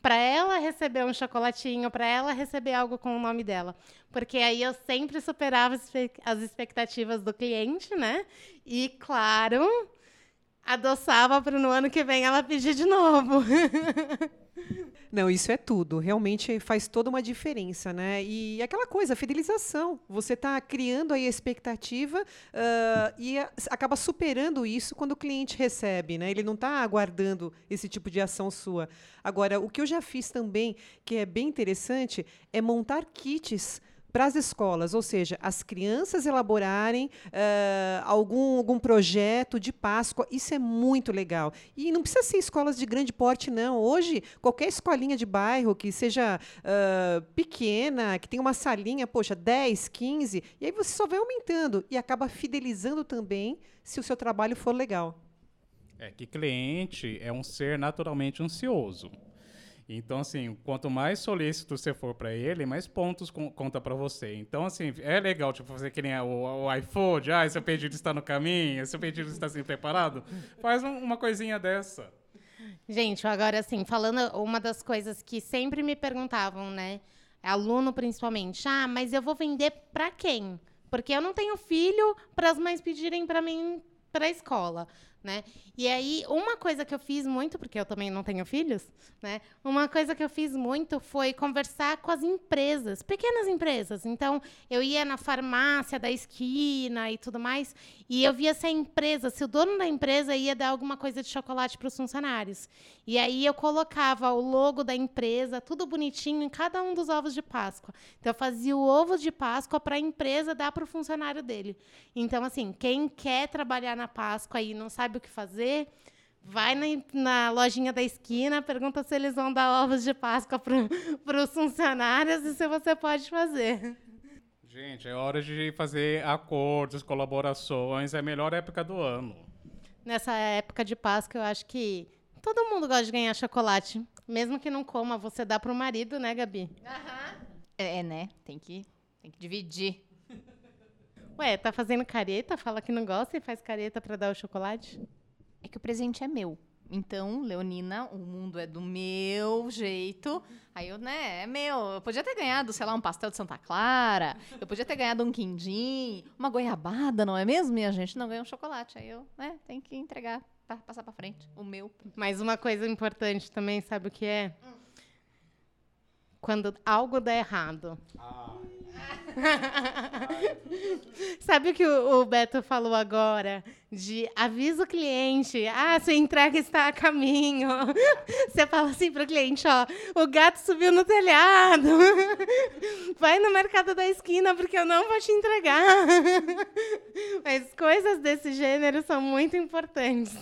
E: para ela receber um chocolatinho, para ela receber algo com o nome dela. Porque aí eu sempre superava as expectativas do cliente, né? E, claro, adoçava para no ano que vem ela pedir de novo.
C: Não, isso é tudo. Realmente faz toda uma diferença, né? E aquela coisa, fidelização. Você está criando aí a expectativa uh, e a, acaba superando isso quando o cliente recebe, né? Ele não está aguardando esse tipo de ação sua. Agora, o que eu já fiz também, que é bem interessante, é montar kits para as escolas, ou seja, as crianças elaborarem uh, algum, algum projeto de Páscoa, isso é muito legal. E não precisa ser escolas de grande porte, não. Hoje, qualquer escolinha de bairro que seja uh, pequena, que tenha uma salinha, poxa, 10, 15, e aí você só vai aumentando e acaba fidelizando também se o seu trabalho for legal.
D: É que cliente é um ser naturalmente ansioso. Então, assim, quanto mais solícito você for para ele, mais pontos com, conta para você. Então, assim, é legal, tipo, fazer que nem o, o iFood, ah, seu pedido está no caminho, seu pedido está assim preparado. Faz um, uma coisinha dessa.
E: Gente, agora, assim, falando uma das coisas que sempre me perguntavam, né? aluno principalmente, ah, mas eu vou vender para quem? Porque eu não tenho filho para as mães pedirem para mim para a escola né? E aí, uma coisa que eu fiz muito, porque eu também não tenho filhos, né? Uma coisa que eu fiz muito foi conversar com as empresas, pequenas empresas. Então, eu ia na farmácia da esquina e tudo mais, e eu via se a empresa, se o dono da empresa ia dar alguma coisa de chocolate para os funcionários. E aí eu colocava o logo da empresa, tudo bonitinho, em cada um dos ovos de Páscoa. Então, eu fazia o ovo de Páscoa para a empresa dar para o funcionário dele. Então, assim, quem quer trabalhar na Páscoa e não sabe sabe o que fazer, vai na, na, lojinha da esquina, pergunta se eles vão dar ovos de Páscoa para os funcionários e se você pode fazer.
D: Gente, é hora de fazer acordos, colaborações, é a melhor época do ano.
E: Nessa época de Páscoa, eu acho que todo mundo gosta de ganhar chocolate. Mesmo que não coma, você dá para o marido, né, Gabi?
A: Uhum. É, né? Tem que, tem que dividir.
E: Ué, tá fazendo careta? Fala que não gosta e faz careta para dar o chocolate?
A: É que o presente é meu. Então, Leonina, o mundo é do meu jeito. Aí eu, né, é meu. Eu podia ter ganhado, sei lá, um pastel de Santa Clara. Eu podia ter ganhado um quindim, uma goiabada, não é mesmo, minha gente? Não ganhou um chocolate. Aí eu, né, tenho que entregar, pra passar para frente, o meu.
E: Mas uma coisa importante também, sabe o que é? Hum. Quando algo dá errado. Ah. Sabe o que o, Beto falou agora? De avisa o cliente. Ah, sua entrega está a caminho. Você fala assim para o cliente, ó, o gato subiu no telhado. Vai no mercado da esquina porque eu não vou te entregar. Mas coisas desse gênero são muito importantes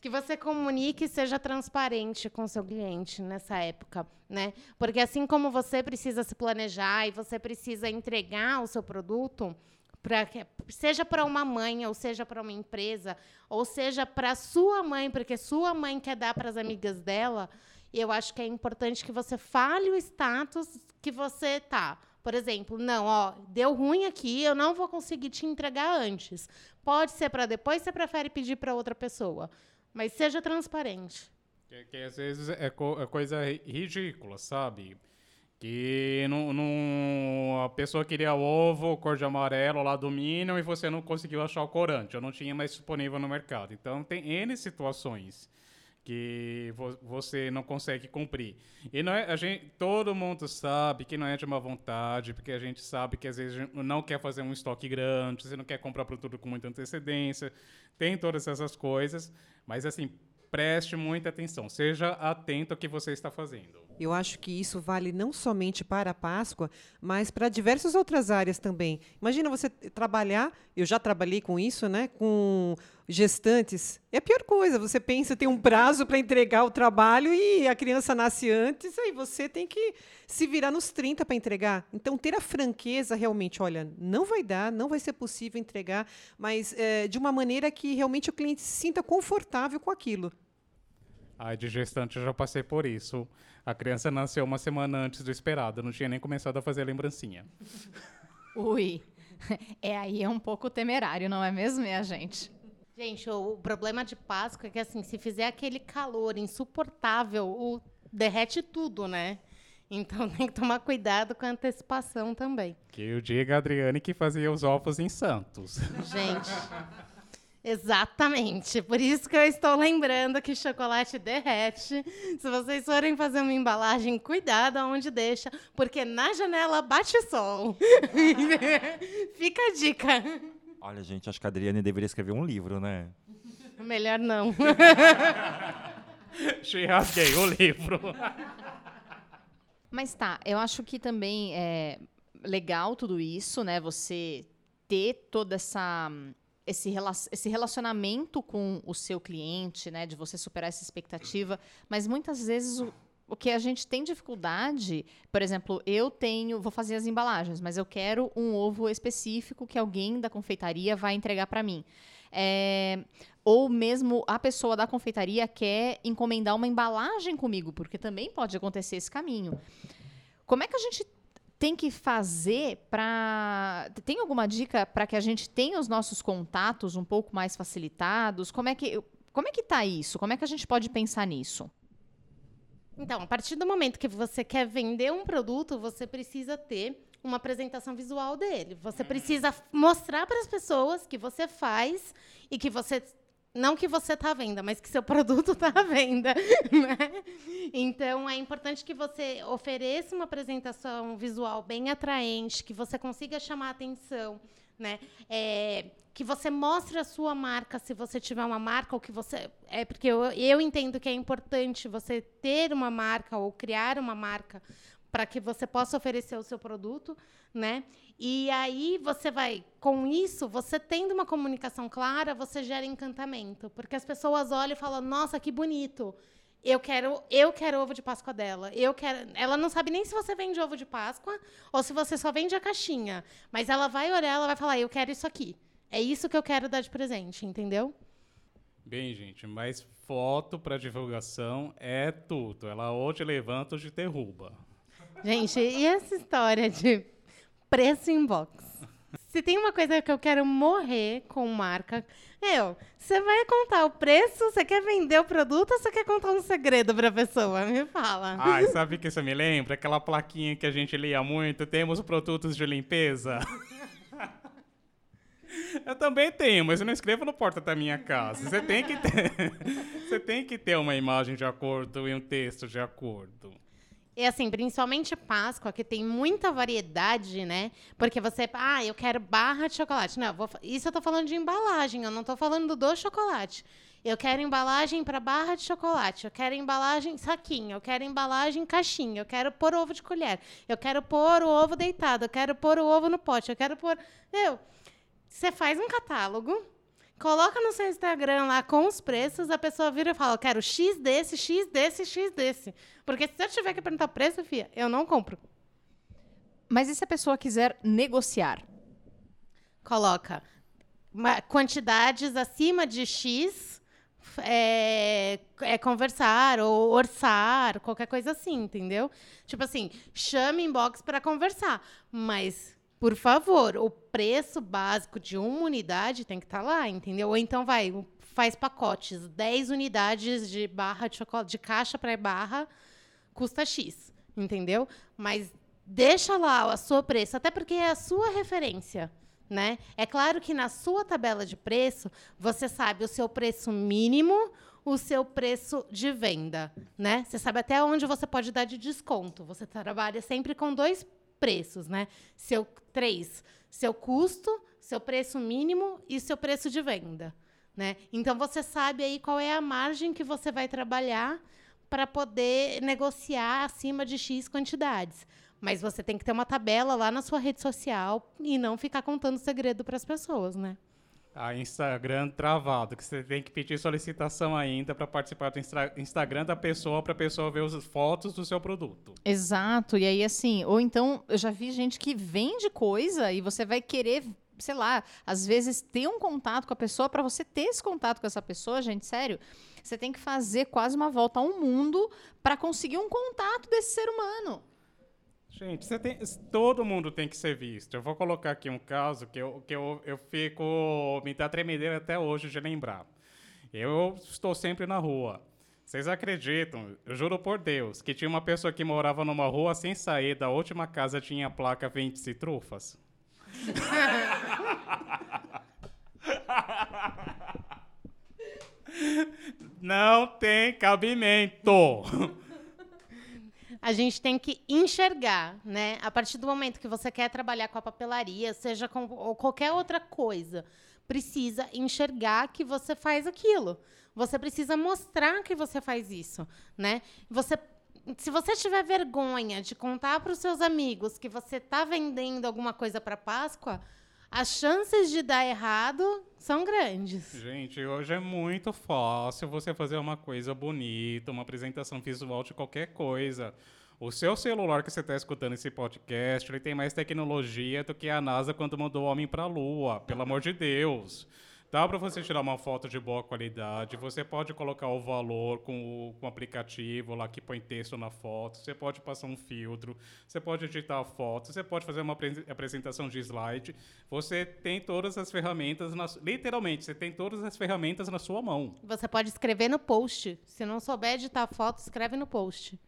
E: que você comunique e seja transparente com seu cliente nessa época, né? Porque assim como você precisa se planejar e você precisa entregar o seu produto, para seja para uma mãe, ou seja para uma empresa, ou seja para sua mãe, porque sua mãe quer dar para as amigas dela, eu acho que é importante que você fale o status que você tá. Por exemplo, não, ó, deu ruim aqui, eu não vou conseguir te entregar antes. Pode ser para depois, você prefere pedir para outra pessoa. Mas seja transparente.
D: Que, que às vezes é, co é, coisa ridícula, sabe? Que não, não, a pessoa queria ovo, cor de amarelo lá do Minion e você não conseguiu achar o corante, ou não tinha mais disponível no mercado. Então tem N situações que vo você não consegue cumprir. E não é, a gente, todo mundo sabe que não é de má vontade, porque a gente sabe que às vezes não quer fazer um estoque grande, você não quer comprar produto com muita antecedência, tem todas essas coisas, mas assim, preste muita atenção, seja atento ao que você está fazendo.
C: Eu acho que isso vale não somente para a Páscoa, mas para diversas outras áreas também. Imagina você trabalhar, eu já trabalhei com isso, né, com gestantes. É a pior coisa, você pensa, tem um prazo para entregar o trabalho e a criança nasce antes, aí você tem que se virar nos 30 para entregar. Então, ter a franqueza realmente, olha, não vai dar, não vai ser possível entregar, mas é, de uma maneira que realmente o cliente se sinta confortável com aquilo.
D: Ai, de gestante eu já passei por isso. A criança nasceu uma semana antes do esperado, não tinha nem começado a fazer a lembrancinha.
A: Ui, é aí é um pouco temerário, não é mesmo, minha gente?
E: Gente, o, problema de Páscoa é que assim, se fizer aquele calor insuportável, o, derrete tudo, né? Então tem que tomar cuidado com a antecipação também.
D: Que eu diga a Adriane que fazia os ovos em Santos.
E: Gente. Exatamente. Por isso que eu estou lembrando que chocolate derrete. Se vocês forem fazer uma embalagem, cuidado aonde deixa, porque na janela bate sol. Fica a dica.
B: Olha, gente, acho que a Adriane deveria escrever um livro, né?
E: Melhor não.
D: Rasguei o livro.
A: Mas tá, eu acho que também é legal tudo isso, né? Você ter toda essa esse, esse relacionamento com o seu cliente, né, de você superar essa expectativa, mas muitas vezes o, o que a gente tem dificuldade, por exemplo, eu tenho, vou fazer as embalagens, mas eu quero um ovo específico que alguém da confeitaria vai entregar para mim. É, ou mesmo a pessoa da confeitaria quer encomendar uma embalagem comigo, porque também pode acontecer esse caminho. Como é que a gente tem que fazer para. Tem alguma dica para que a gente tenha os nossos contatos um pouco mais facilitados? Como é que como é que está isso? Como é que a gente pode pensar nisso?
E: Então, a partir do momento que você quer vender um produto, você precisa ter uma apresentação visual dele. Você precisa mostrar para as pessoas que você faz e que você não que você está à venda, mas que seu produto está à venda. Né? Então, é importante que você ofereça uma apresentação visual bem atraente, que você consiga chamar atenção. Né? É, que você mostre a sua marca, se você tiver uma marca, ou que você. É porque eu, eu entendo que é importante você ter uma marca ou criar uma marca para que você possa oferecer o seu produto, né? E aí você vai, com isso, você tendo uma comunicação clara, você gera encantamento, porque as pessoas olham e falam: "Nossa, que bonito! Eu quero, eu quero ovo de Páscoa dela. Eu quero". Ela não sabe nem se você vende ovo de Páscoa ou se você só vende a caixinha, mas ela vai olhar, ela vai falar: "Eu quero isso aqui". É isso que eu quero dar de presente, entendeu?
D: Bem, gente, mas foto para divulgação é tudo. Ela hoje levanta, hoje derruba.
E: Gente, e essa história de preço inbox? Se tem uma coisa que eu quero morrer com marca, eu, você vai contar o preço, você quer vender o produto ou você quer contar um segredo para a pessoa? Me fala.
D: Ai, sabe o que isso me lembra? Aquela plaquinha que a gente lia muito, temos produtos de limpeza. Eu também tenho, mas eu não escrevo no porta da minha casa. Você tem que ter, você tem que ter uma imagem de acordo e um texto de acordo.
E: E assim, principalmente Páscoa, que tem muita variedade, né? Porque você, ah, eu quero barra de chocolate. Não, vou, isso eu tô falando de embalagem, eu não tô falando do chocolate. Eu quero embalagem para barra de chocolate, eu quero embalagem saquinho, eu quero embalagem caixinha, eu quero pôr ovo de colher, eu quero pôr o ovo deitado, eu quero pôr o ovo no pote, eu quero pôr. Meu, você faz um catálogo, coloca no seu Instagram lá com os preços, a pessoa vira e fala: quero X desse, X desse, X desse. Porque se eu tiver que perguntar preço, Fia, eu não compro.
A: Mas e se a pessoa quiser negociar?
E: Coloca quantidades acima de X. É, é, conversar ou orçar, qualquer coisa assim, entendeu? Tipo assim, chame inbox para conversar, mas por favor, o preço básico de uma unidade tem que estar tá lá, entendeu? Ou então vai, faz pacotes, 10 unidades de barra de chocolate, de caixa para barra, custa X, entendeu? Mas deixa lá o seu preço, até porque é a sua referência. Né? É claro que na sua tabela de preço, você sabe o seu preço mínimo, o seu preço de venda. Né? Você sabe até onde você pode dar de desconto. Você trabalha sempre com dois preços, né? Seu três, seu custo, seu preço mínimo e seu preço de venda, né? Então você sabe aí qual é a margem que você vai trabalhar para poder negociar acima de X quantidades. Mas você tem que ter uma tabela lá na sua rede social e não ficar contando segredo para as pessoas, né?
D: A Instagram travado, que você tem que pedir solicitação ainda para participar do Instagram da pessoa para a pessoa ver as fotos do seu produto.
A: Exato. E aí assim, ou então eu já vi gente que vende coisa e você vai querer sei lá, às vezes ter um contato com a pessoa, para você ter esse contato com essa pessoa, gente, sério, você tem que fazer quase uma volta ao mundo para conseguir um contato desse ser humano.
D: Gente, você tem, todo mundo tem que ser visto. Eu vou colocar aqui um caso que eu, que eu, eu fico. me dá tremedeira até hoje de lembrar. Eu estou sempre na rua. Vocês acreditam, eu juro por Deus, que tinha uma pessoa que morava numa rua sem sair, da última casa tinha a placa Vende-se Trufas? Não tem cabimento
E: a gente tem que enxergar, né? A partir do momento que você quer trabalhar com a papelaria, seja com ou qualquer outra coisa, precisa enxergar que você faz aquilo. Você precisa mostrar que você faz isso, né? Você se você tiver vergonha de contar para os seus amigos que você está vendendo alguma coisa para Páscoa, as chances de dar errado são grandes.
D: Gente, hoje é muito fácil você fazer uma coisa bonita, uma apresentação visual de qualquer coisa. O seu celular que você está escutando esse podcast, ele tem mais tecnologia do que a NASA quando mandou o homem para a Lua, pelo amor de Deus. Dá para você tirar uma foto de boa qualidade. Você pode colocar o valor com o, com o aplicativo lá que põe texto na foto. Você pode passar um filtro. Você pode editar a foto. Você pode fazer uma apresentação de slide. Você tem todas as ferramentas, na, literalmente, você tem todas as ferramentas na sua mão.
E: Você pode escrever no post. Se não souber editar foto, escreve no post.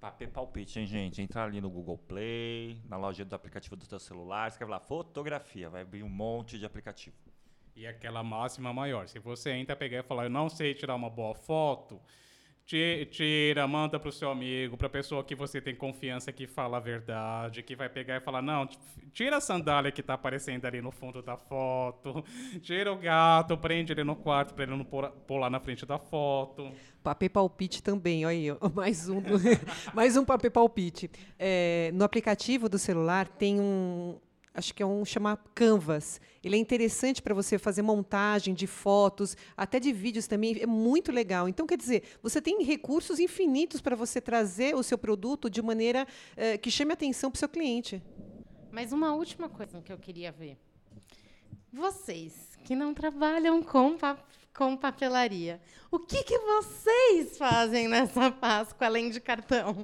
B: Papel palpite, hein, gente? Entra ali no Google Play, na loja do aplicativo do seu celular, escreve lá fotografia, vai abrir um monte de aplicativo.
D: E aquela máxima maior. Se você entra pegar e falar, eu não sei tirar uma boa foto, tira, manda para o seu amigo, para a pessoa que você tem confiança que fala a verdade, que vai pegar e falar, não, tira a sandália que está aparecendo ali no fundo da foto, tira o gato, prende ele no quarto para ele não pular na frente da foto.
C: Papel palpite também, olha aí, mais um, do, mais um papel palpite. É, no aplicativo do celular tem um, acho que é um chamar Canvas. Ele é interessante para você fazer montagem de fotos, até de vídeos também, é muito legal. Então, quer dizer, você tem recursos infinitos para você trazer o seu produto de maneira eh, que chame atenção para o seu cliente.
E: Mas uma última coisa que eu queria ver. Vocês que não trabalham com, pa com papelaria, o que, que vocês fazem nessa Páscoa além de cartão?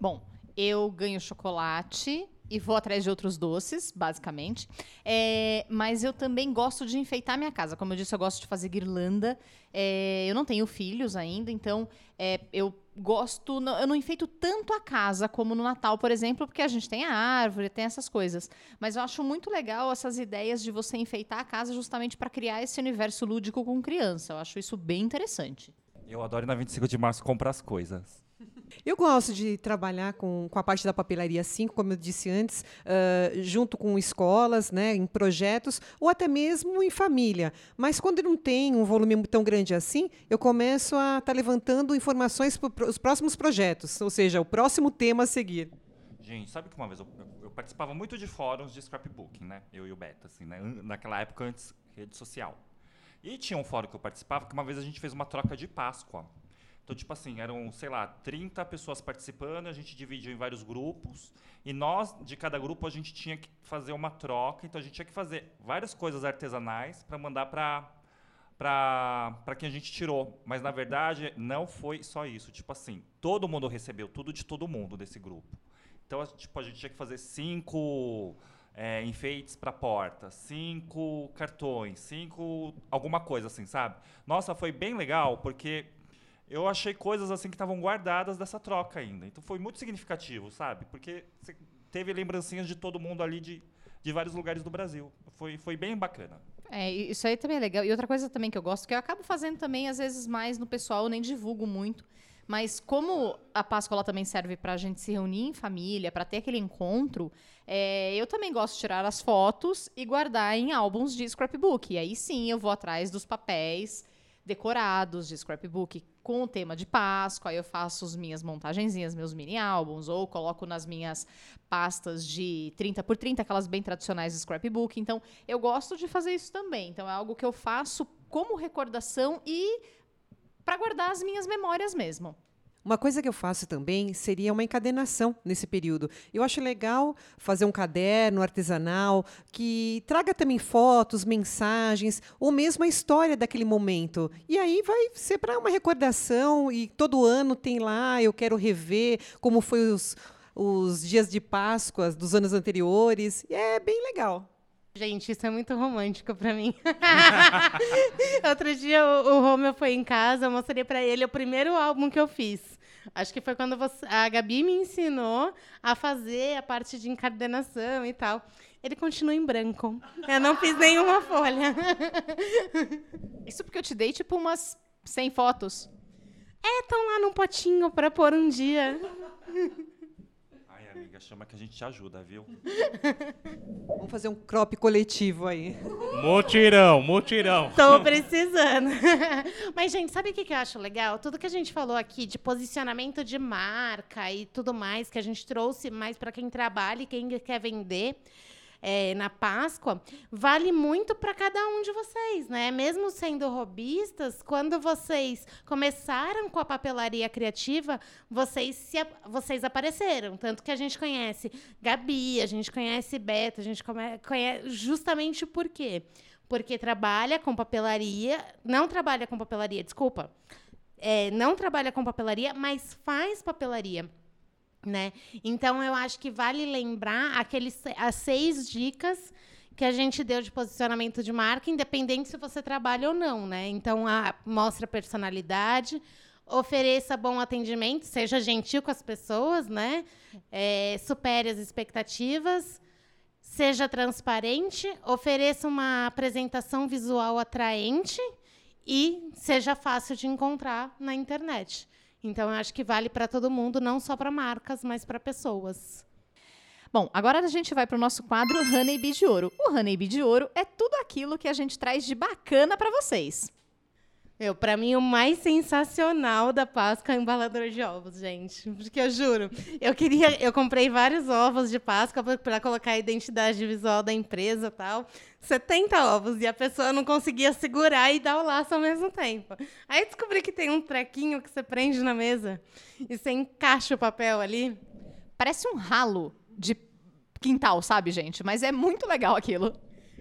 A: Bom, eu ganho chocolate e vou atrás de outros doces, basicamente. É, mas eu também gosto de enfeitar minha casa. Como eu disse, eu gosto de fazer guirlanda. É, eu não tenho filhos ainda, então é, eu gosto. Eu não enfeito tanto a casa como no Natal, por exemplo, porque a gente tem a árvore, tem essas coisas. Mas eu acho muito legal essas ideias de você enfeitar a casa justamente para criar esse universo lúdico com criança. Eu acho isso bem interessante.
B: Eu adoro na 25 de março comprar as coisas.
C: Eu gosto de trabalhar com, com a parte da papelaria 5, como eu disse antes, uh, junto com escolas, né, em projetos, ou até mesmo em família. Mas quando não tem um volume tão grande assim, eu começo a estar tá levantando informações para os próximos projetos, ou seja, o próximo tema a seguir.
B: Gente, sabe que uma vez eu, eu, participava muito de fóruns de scrapbooking, né? Eu e o Beto, assim, né? Naquela época antes rede social. E tinha um fórum que eu participava que uma vez a gente fez uma troca de Páscoa. Então, tipo assim, eram, sei lá, 30 pessoas participando, a gente dividiu em vários grupos, e nós, de cada grupo, a gente tinha que fazer uma troca, então a gente tinha que fazer várias coisas artesanais para mandar para para quem a gente tirou. Mas, na verdade, não foi só isso. Tipo assim, todo mundo recebeu tudo de todo mundo desse grupo. Então, tipo, a gente tinha que fazer cinco é, enfeites para porta, cinco cartões, cinco alguma coisa assim, sabe? Nossa, foi bem legal, porque eu achei coisas assim que estavam guardadas dessa troca ainda. Então foi muito significativo, sabe? Porque teve lembrancinhas de todo mundo ali de, de vários lugares do Brasil. Foi, foi bem bacana.
A: É, isso aí também é legal. E outra coisa também que eu gosto, que eu acabo fazendo também, às vezes, mais no pessoal, eu nem divulgo muito. Mas como a Páscoa também serve para a gente se reunir em família, para ter aquele encontro, é, eu também gosto de tirar as fotos e guardar em álbuns de scrapbook. E aí sim eu vou atrás dos papéis decorados de scrapbook com o tema de Páscoa. Aí eu faço as minhas montagenzinhas, meus mini álbuns, ou coloco nas minhas pastas de 30 por 30, aquelas bem tradicionais de scrapbook. Então, eu gosto de fazer isso também. Então, é algo que eu faço como recordação e para guardar as minhas memórias mesmo.
C: Uma coisa que eu faço também seria uma encadenação nesse período. Eu acho legal fazer um caderno artesanal que traga também fotos, mensagens, ou mesmo a história daquele momento. E aí vai ser para uma recordação e todo ano tem lá, eu quero rever como foi os, os dias de Páscoa dos anos anteriores. E é bem legal.
E: Gente, isso é muito romântico para mim. Outro dia o, o Romeu foi em casa, eu mostrei para ele o primeiro álbum que eu fiz. Acho que foi quando você, a Gabi me ensinou a fazer a parte de encadernação e tal. Ele continua em branco. Eu não fiz nenhuma folha.
A: Isso porque eu te dei tipo umas 100 fotos.
E: É, estão lá num potinho para pôr um dia
B: amiga, chama que a gente te ajuda, viu?
C: Vamos fazer um crop coletivo aí.
D: Mutirão, mutirão.
E: Tô precisando. Mas, gente, sabe o que eu acho legal? Tudo que a gente falou aqui de posicionamento de marca e tudo mais, que a gente trouxe mais para quem trabalha e quem quer vender é, na Páscoa, vale muito para cada um de vocês, né? Mesmo sendo robistas, quando vocês começaram com a papelaria criativa, vocês, se, vocês apareceram. Tanto que a gente conhece Gabi, a gente conhece Beto, a gente conhece justamente por quê? porque trabalha com papelaria, não trabalha com papelaria, desculpa, é, não trabalha com papelaria, mas faz papelaria. Né? Então, eu acho que vale lembrar aqueles, as seis dicas que a gente deu de posicionamento de marca, independente se você trabalha ou não. Né? Então, a, mostra personalidade, ofereça bom atendimento, seja gentil com as pessoas, né? É, supere as expectativas, seja transparente, ofereça uma apresentação visual atraente e seja fácil de encontrar na internet. Então, eu acho que vale para todo mundo, não só para marcas, mas para pessoas.
A: Bom, agora a gente vai para o nosso quadro Honeybee de Ouro. O Honeybee de Ouro é tudo aquilo que a gente traz de bacana para vocês.
E: Meu, pra mim, o mais sensacional da Páscoa é o embalador de ovos, gente. Porque eu juro, eu queria. Eu comprei vários ovos de Páscoa para colocar a identidade visual da empresa tal. 70 ovos. E a pessoa não conseguia segurar e dar o laço ao mesmo tempo. Aí descobri que tem um trequinho que você prende na mesa e você encaixa o papel ali.
A: Parece um ralo de quintal, sabe, gente? Mas é muito legal aquilo.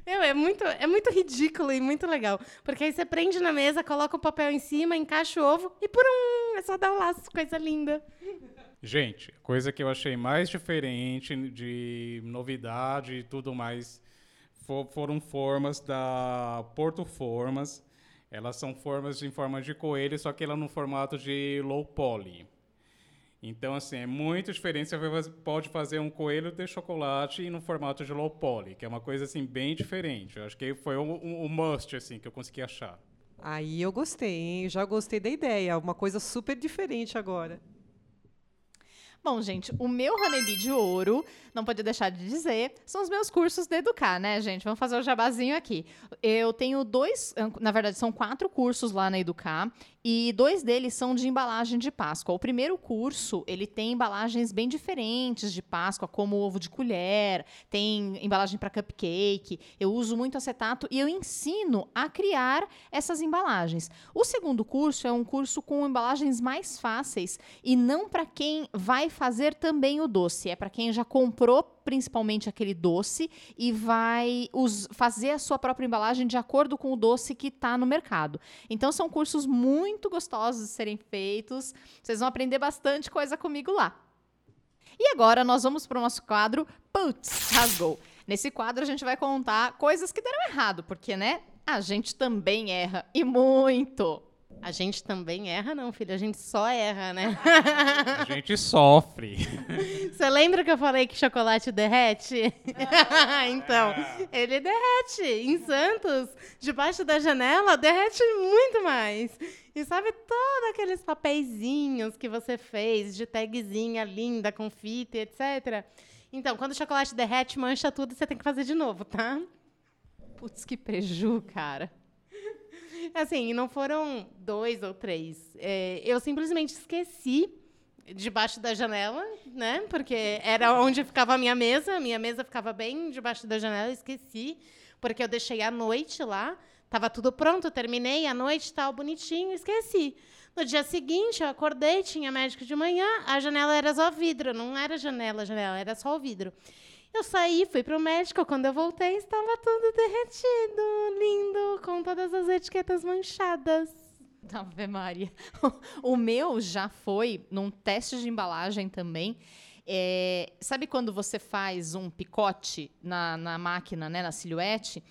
E: Meu, é muito, é muito ridículo e muito legal. Porque aí você prende na mesa, coloca o papel em cima, encaixa o ovo e por um, é só dar o um laço, coisa linda.
D: Gente, coisa que eu achei mais diferente de novidade e tudo mais for, foram formas da Porto Formas. Elas são formas em forma de coelho, só que ela no formato de low poly. Então, assim, é muito diferente. Você pode fazer um coelho de chocolate no formato de low poly, que é uma coisa, assim, bem diferente. Eu acho que foi o um, um must, assim, que eu consegui achar.
C: Aí eu gostei, hein? Já gostei da ideia. Uma coisa super diferente agora.
A: Bom, gente, o meu Honeybee de ouro, não podia deixar de dizer, são os meus cursos de Educar, né, gente? Vamos fazer o jabazinho aqui. Eu tenho dois, na verdade, são quatro cursos lá na Educar e dois deles são de embalagem de Páscoa. O primeiro curso, ele tem embalagens bem diferentes de Páscoa, como ovo de colher, tem embalagem para cupcake. Eu uso muito acetato e eu ensino a criar essas embalagens. O segundo curso é um curso com embalagens mais fáceis e não para quem vai fazer também o doce, é para quem já comprou principalmente aquele doce e vai fazer a sua própria embalagem de acordo com o doce que está no mercado. Então são cursos muito gostosos de serem feitos. Vocês vão aprender bastante coisa comigo lá. E agora nós vamos para o nosso quadro Putz, rasgou. Nesse quadro a gente vai contar coisas que deram errado, porque, né? A gente também erra e muito.
E: A gente também erra, não, filho. A gente só erra, né?
D: A gente sofre.
E: Você lembra que eu falei que chocolate derrete? então, ele derrete. Em Santos, debaixo da janela, derrete muito mais. E sabe todos aqueles papeizinhos que você fez de tagzinha linda, com fita, etc. Então, quando o chocolate derrete, mancha tudo, você tem que fazer de novo, tá?
A: Putz, que preju, cara.
E: Assim, não foram dois ou três. É, eu simplesmente esqueci debaixo da janela, né? Porque era onde ficava a minha mesa. A minha mesa ficava bem debaixo da janela. Eu esqueci, porque eu deixei à noite lá. Tava tudo pronto, terminei à noite, tal, bonitinho, esqueci. No dia seguinte, eu acordei, tinha médico de manhã, a janela era só vidro, não era janela, janela, era só o vidro. Eu saí, fui pro médico. Quando eu voltei, estava tudo derretido, lindo, com todas as etiquetas manchadas.
A: Ave Maria. O meu já foi num teste de embalagem também. É, sabe quando você faz um picote na, na máquina, né, na silhuete?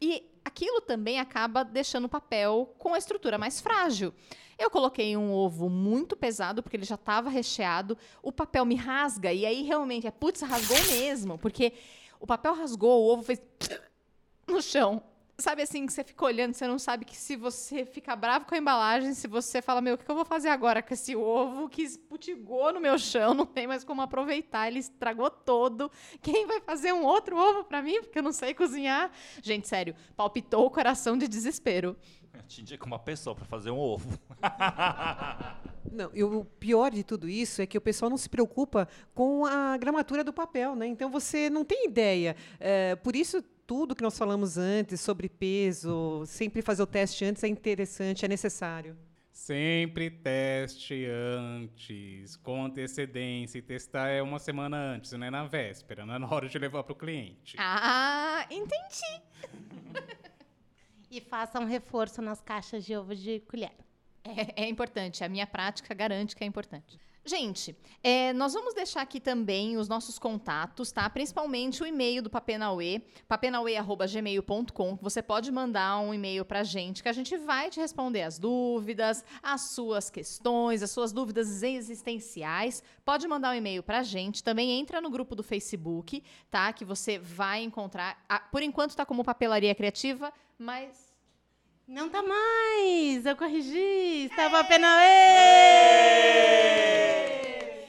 A: E aquilo também acaba deixando o papel com a estrutura mais frágil. Eu coloquei um ovo muito pesado, porque ele já estava recheado. O papel me rasga, e aí realmente é, putz, rasgou mesmo, porque o papel rasgou, o ovo fez no chão. Sabe assim, que você fica olhando, você não sabe que se você fica bravo com a embalagem, se você fala, meu, o que eu vou fazer agora com esse ovo que esputigou no meu chão, não tem mais como aproveitar, ele estragou todo. Quem vai fazer um outro ovo para mim? Porque eu não sei cozinhar. Gente, sério, palpitou o coração de desespero.
B: Te indico uma pessoa para fazer um ovo.
C: Não, e o pior de tudo isso é que o pessoal não se preocupa com a gramatura do papel, né? Então você não tem ideia. É, por isso tudo que nós falamos antes sobre peso, sempre fazer o teste antes é interessante, é necessário.
D: Sempre teste antes, com antecedência. E testar é uma semana antes, não é na véspera, não é na hora de levar para o cliente.
A: Ah, entendi.
E: E faça um reforço nas caixas de ovo de colher.
A: É, é importante, a minha prática garante que é importante. Gente, é, nós vamos deixar aqui também os nossos contatos, tá? Principalmente o e-mail do Papenauê, papenauê.gmail.com. Você pode mandar um e-mail pra gente, que a gente vai te responder as dúvidas, as suas questões, as suas dúvidas existenciais. Pode mandar um e-mail pra gente. Também entra no grupo do Facebook, tá? Que você vai encontrar. ah, por enquanto tá como Papelaria Criativa, mas
E: Não tá mais! Eu corrigi! Estava apenas.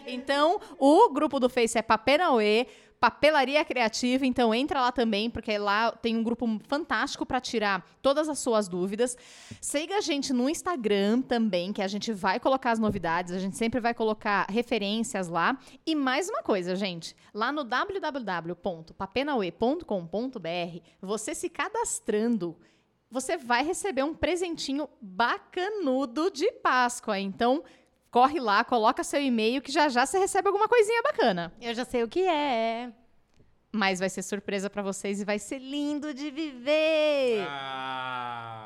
A: Então, o grupo do Face é Papenauê, Papelaria Criativa, então entra lá também, porque lá tem um grupo fantástico para tirar todas as suas dúvidas. Siga a gente no Instagram também, que a gente vai colocar as novidades, a gente sempre vai colocar referências lá. E mais uma coisa, gente, lá no www.papenauê.com.br, você se cadastrando você vai receber um presentinho bacanudo de Páscoa. Então, corre lá, coloca seu e-mail que já já você recebe alguma coisinha bacana.
E: Eu já sei o que é.
A: Mas vai ser surpresa pra vocês e vai ser lindo de viver.
D: Ah.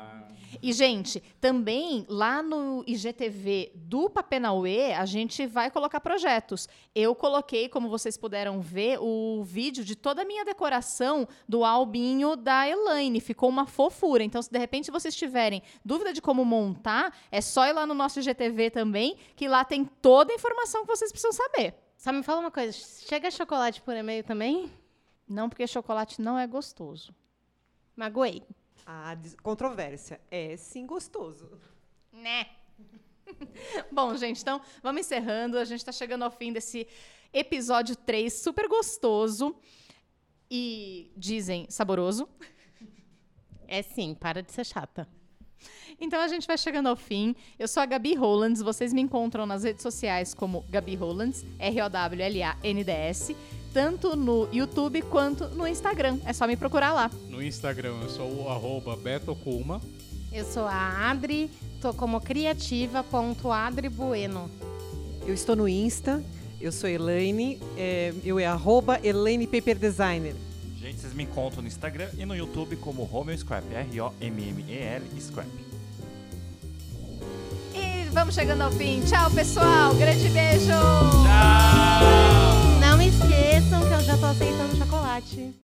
A: E, gente, também lá no IGTV do Papenauê, a gente vai colocar projetos. Eu coloquei, como vocês puderam ver, o vídeo de toda a minha decoração do albinho da Elaine. Ficou uma fofura. Então, se de repente vocês tiverem dúvida de como montar, é só ir lá no nosso IGTV também, que lá tem toda a informação que vocês precisam saber.
E: Só me fala uma coisa: chega chocolate por e-mail também?
A: Não porque chocolate não é gostoso.
E: Magoei.
C: A controvérsia é sim gostoso.
A: Né? Bom, gente, então vamos encerrando. A gente está chegando ao fim desse episódio 3, super gostoso. E dizem saboroso.
E: É sim, para de ser chata.
A: Então a gente vai chegando ao fim. Eu sou a Gabi Rolands. Vocês me encontram nas redes sociais como Gabi Rolands, R-O-W-L-A-N-D-S, tanto no YouTube quanto no Instagram. É só me procurar lá.
D: No Instagram eu sou o arroba betocuma.
E: Eu sou a Adri, tô como criativa.adribueno.
C: Eu estou no Insta, eu sou Elaine, é, eu é arroba Elaine Paper Designer.
B: Gente, vocês me encontram no Instagram e no YouTube como Romeo Scrap, R-O-M-M-E-L Scrap.
A: E vamos chegando ao fim. Tchau, pessoal. Grande beijo.
B: Tchau! Que eu já tô aceitando chocolate.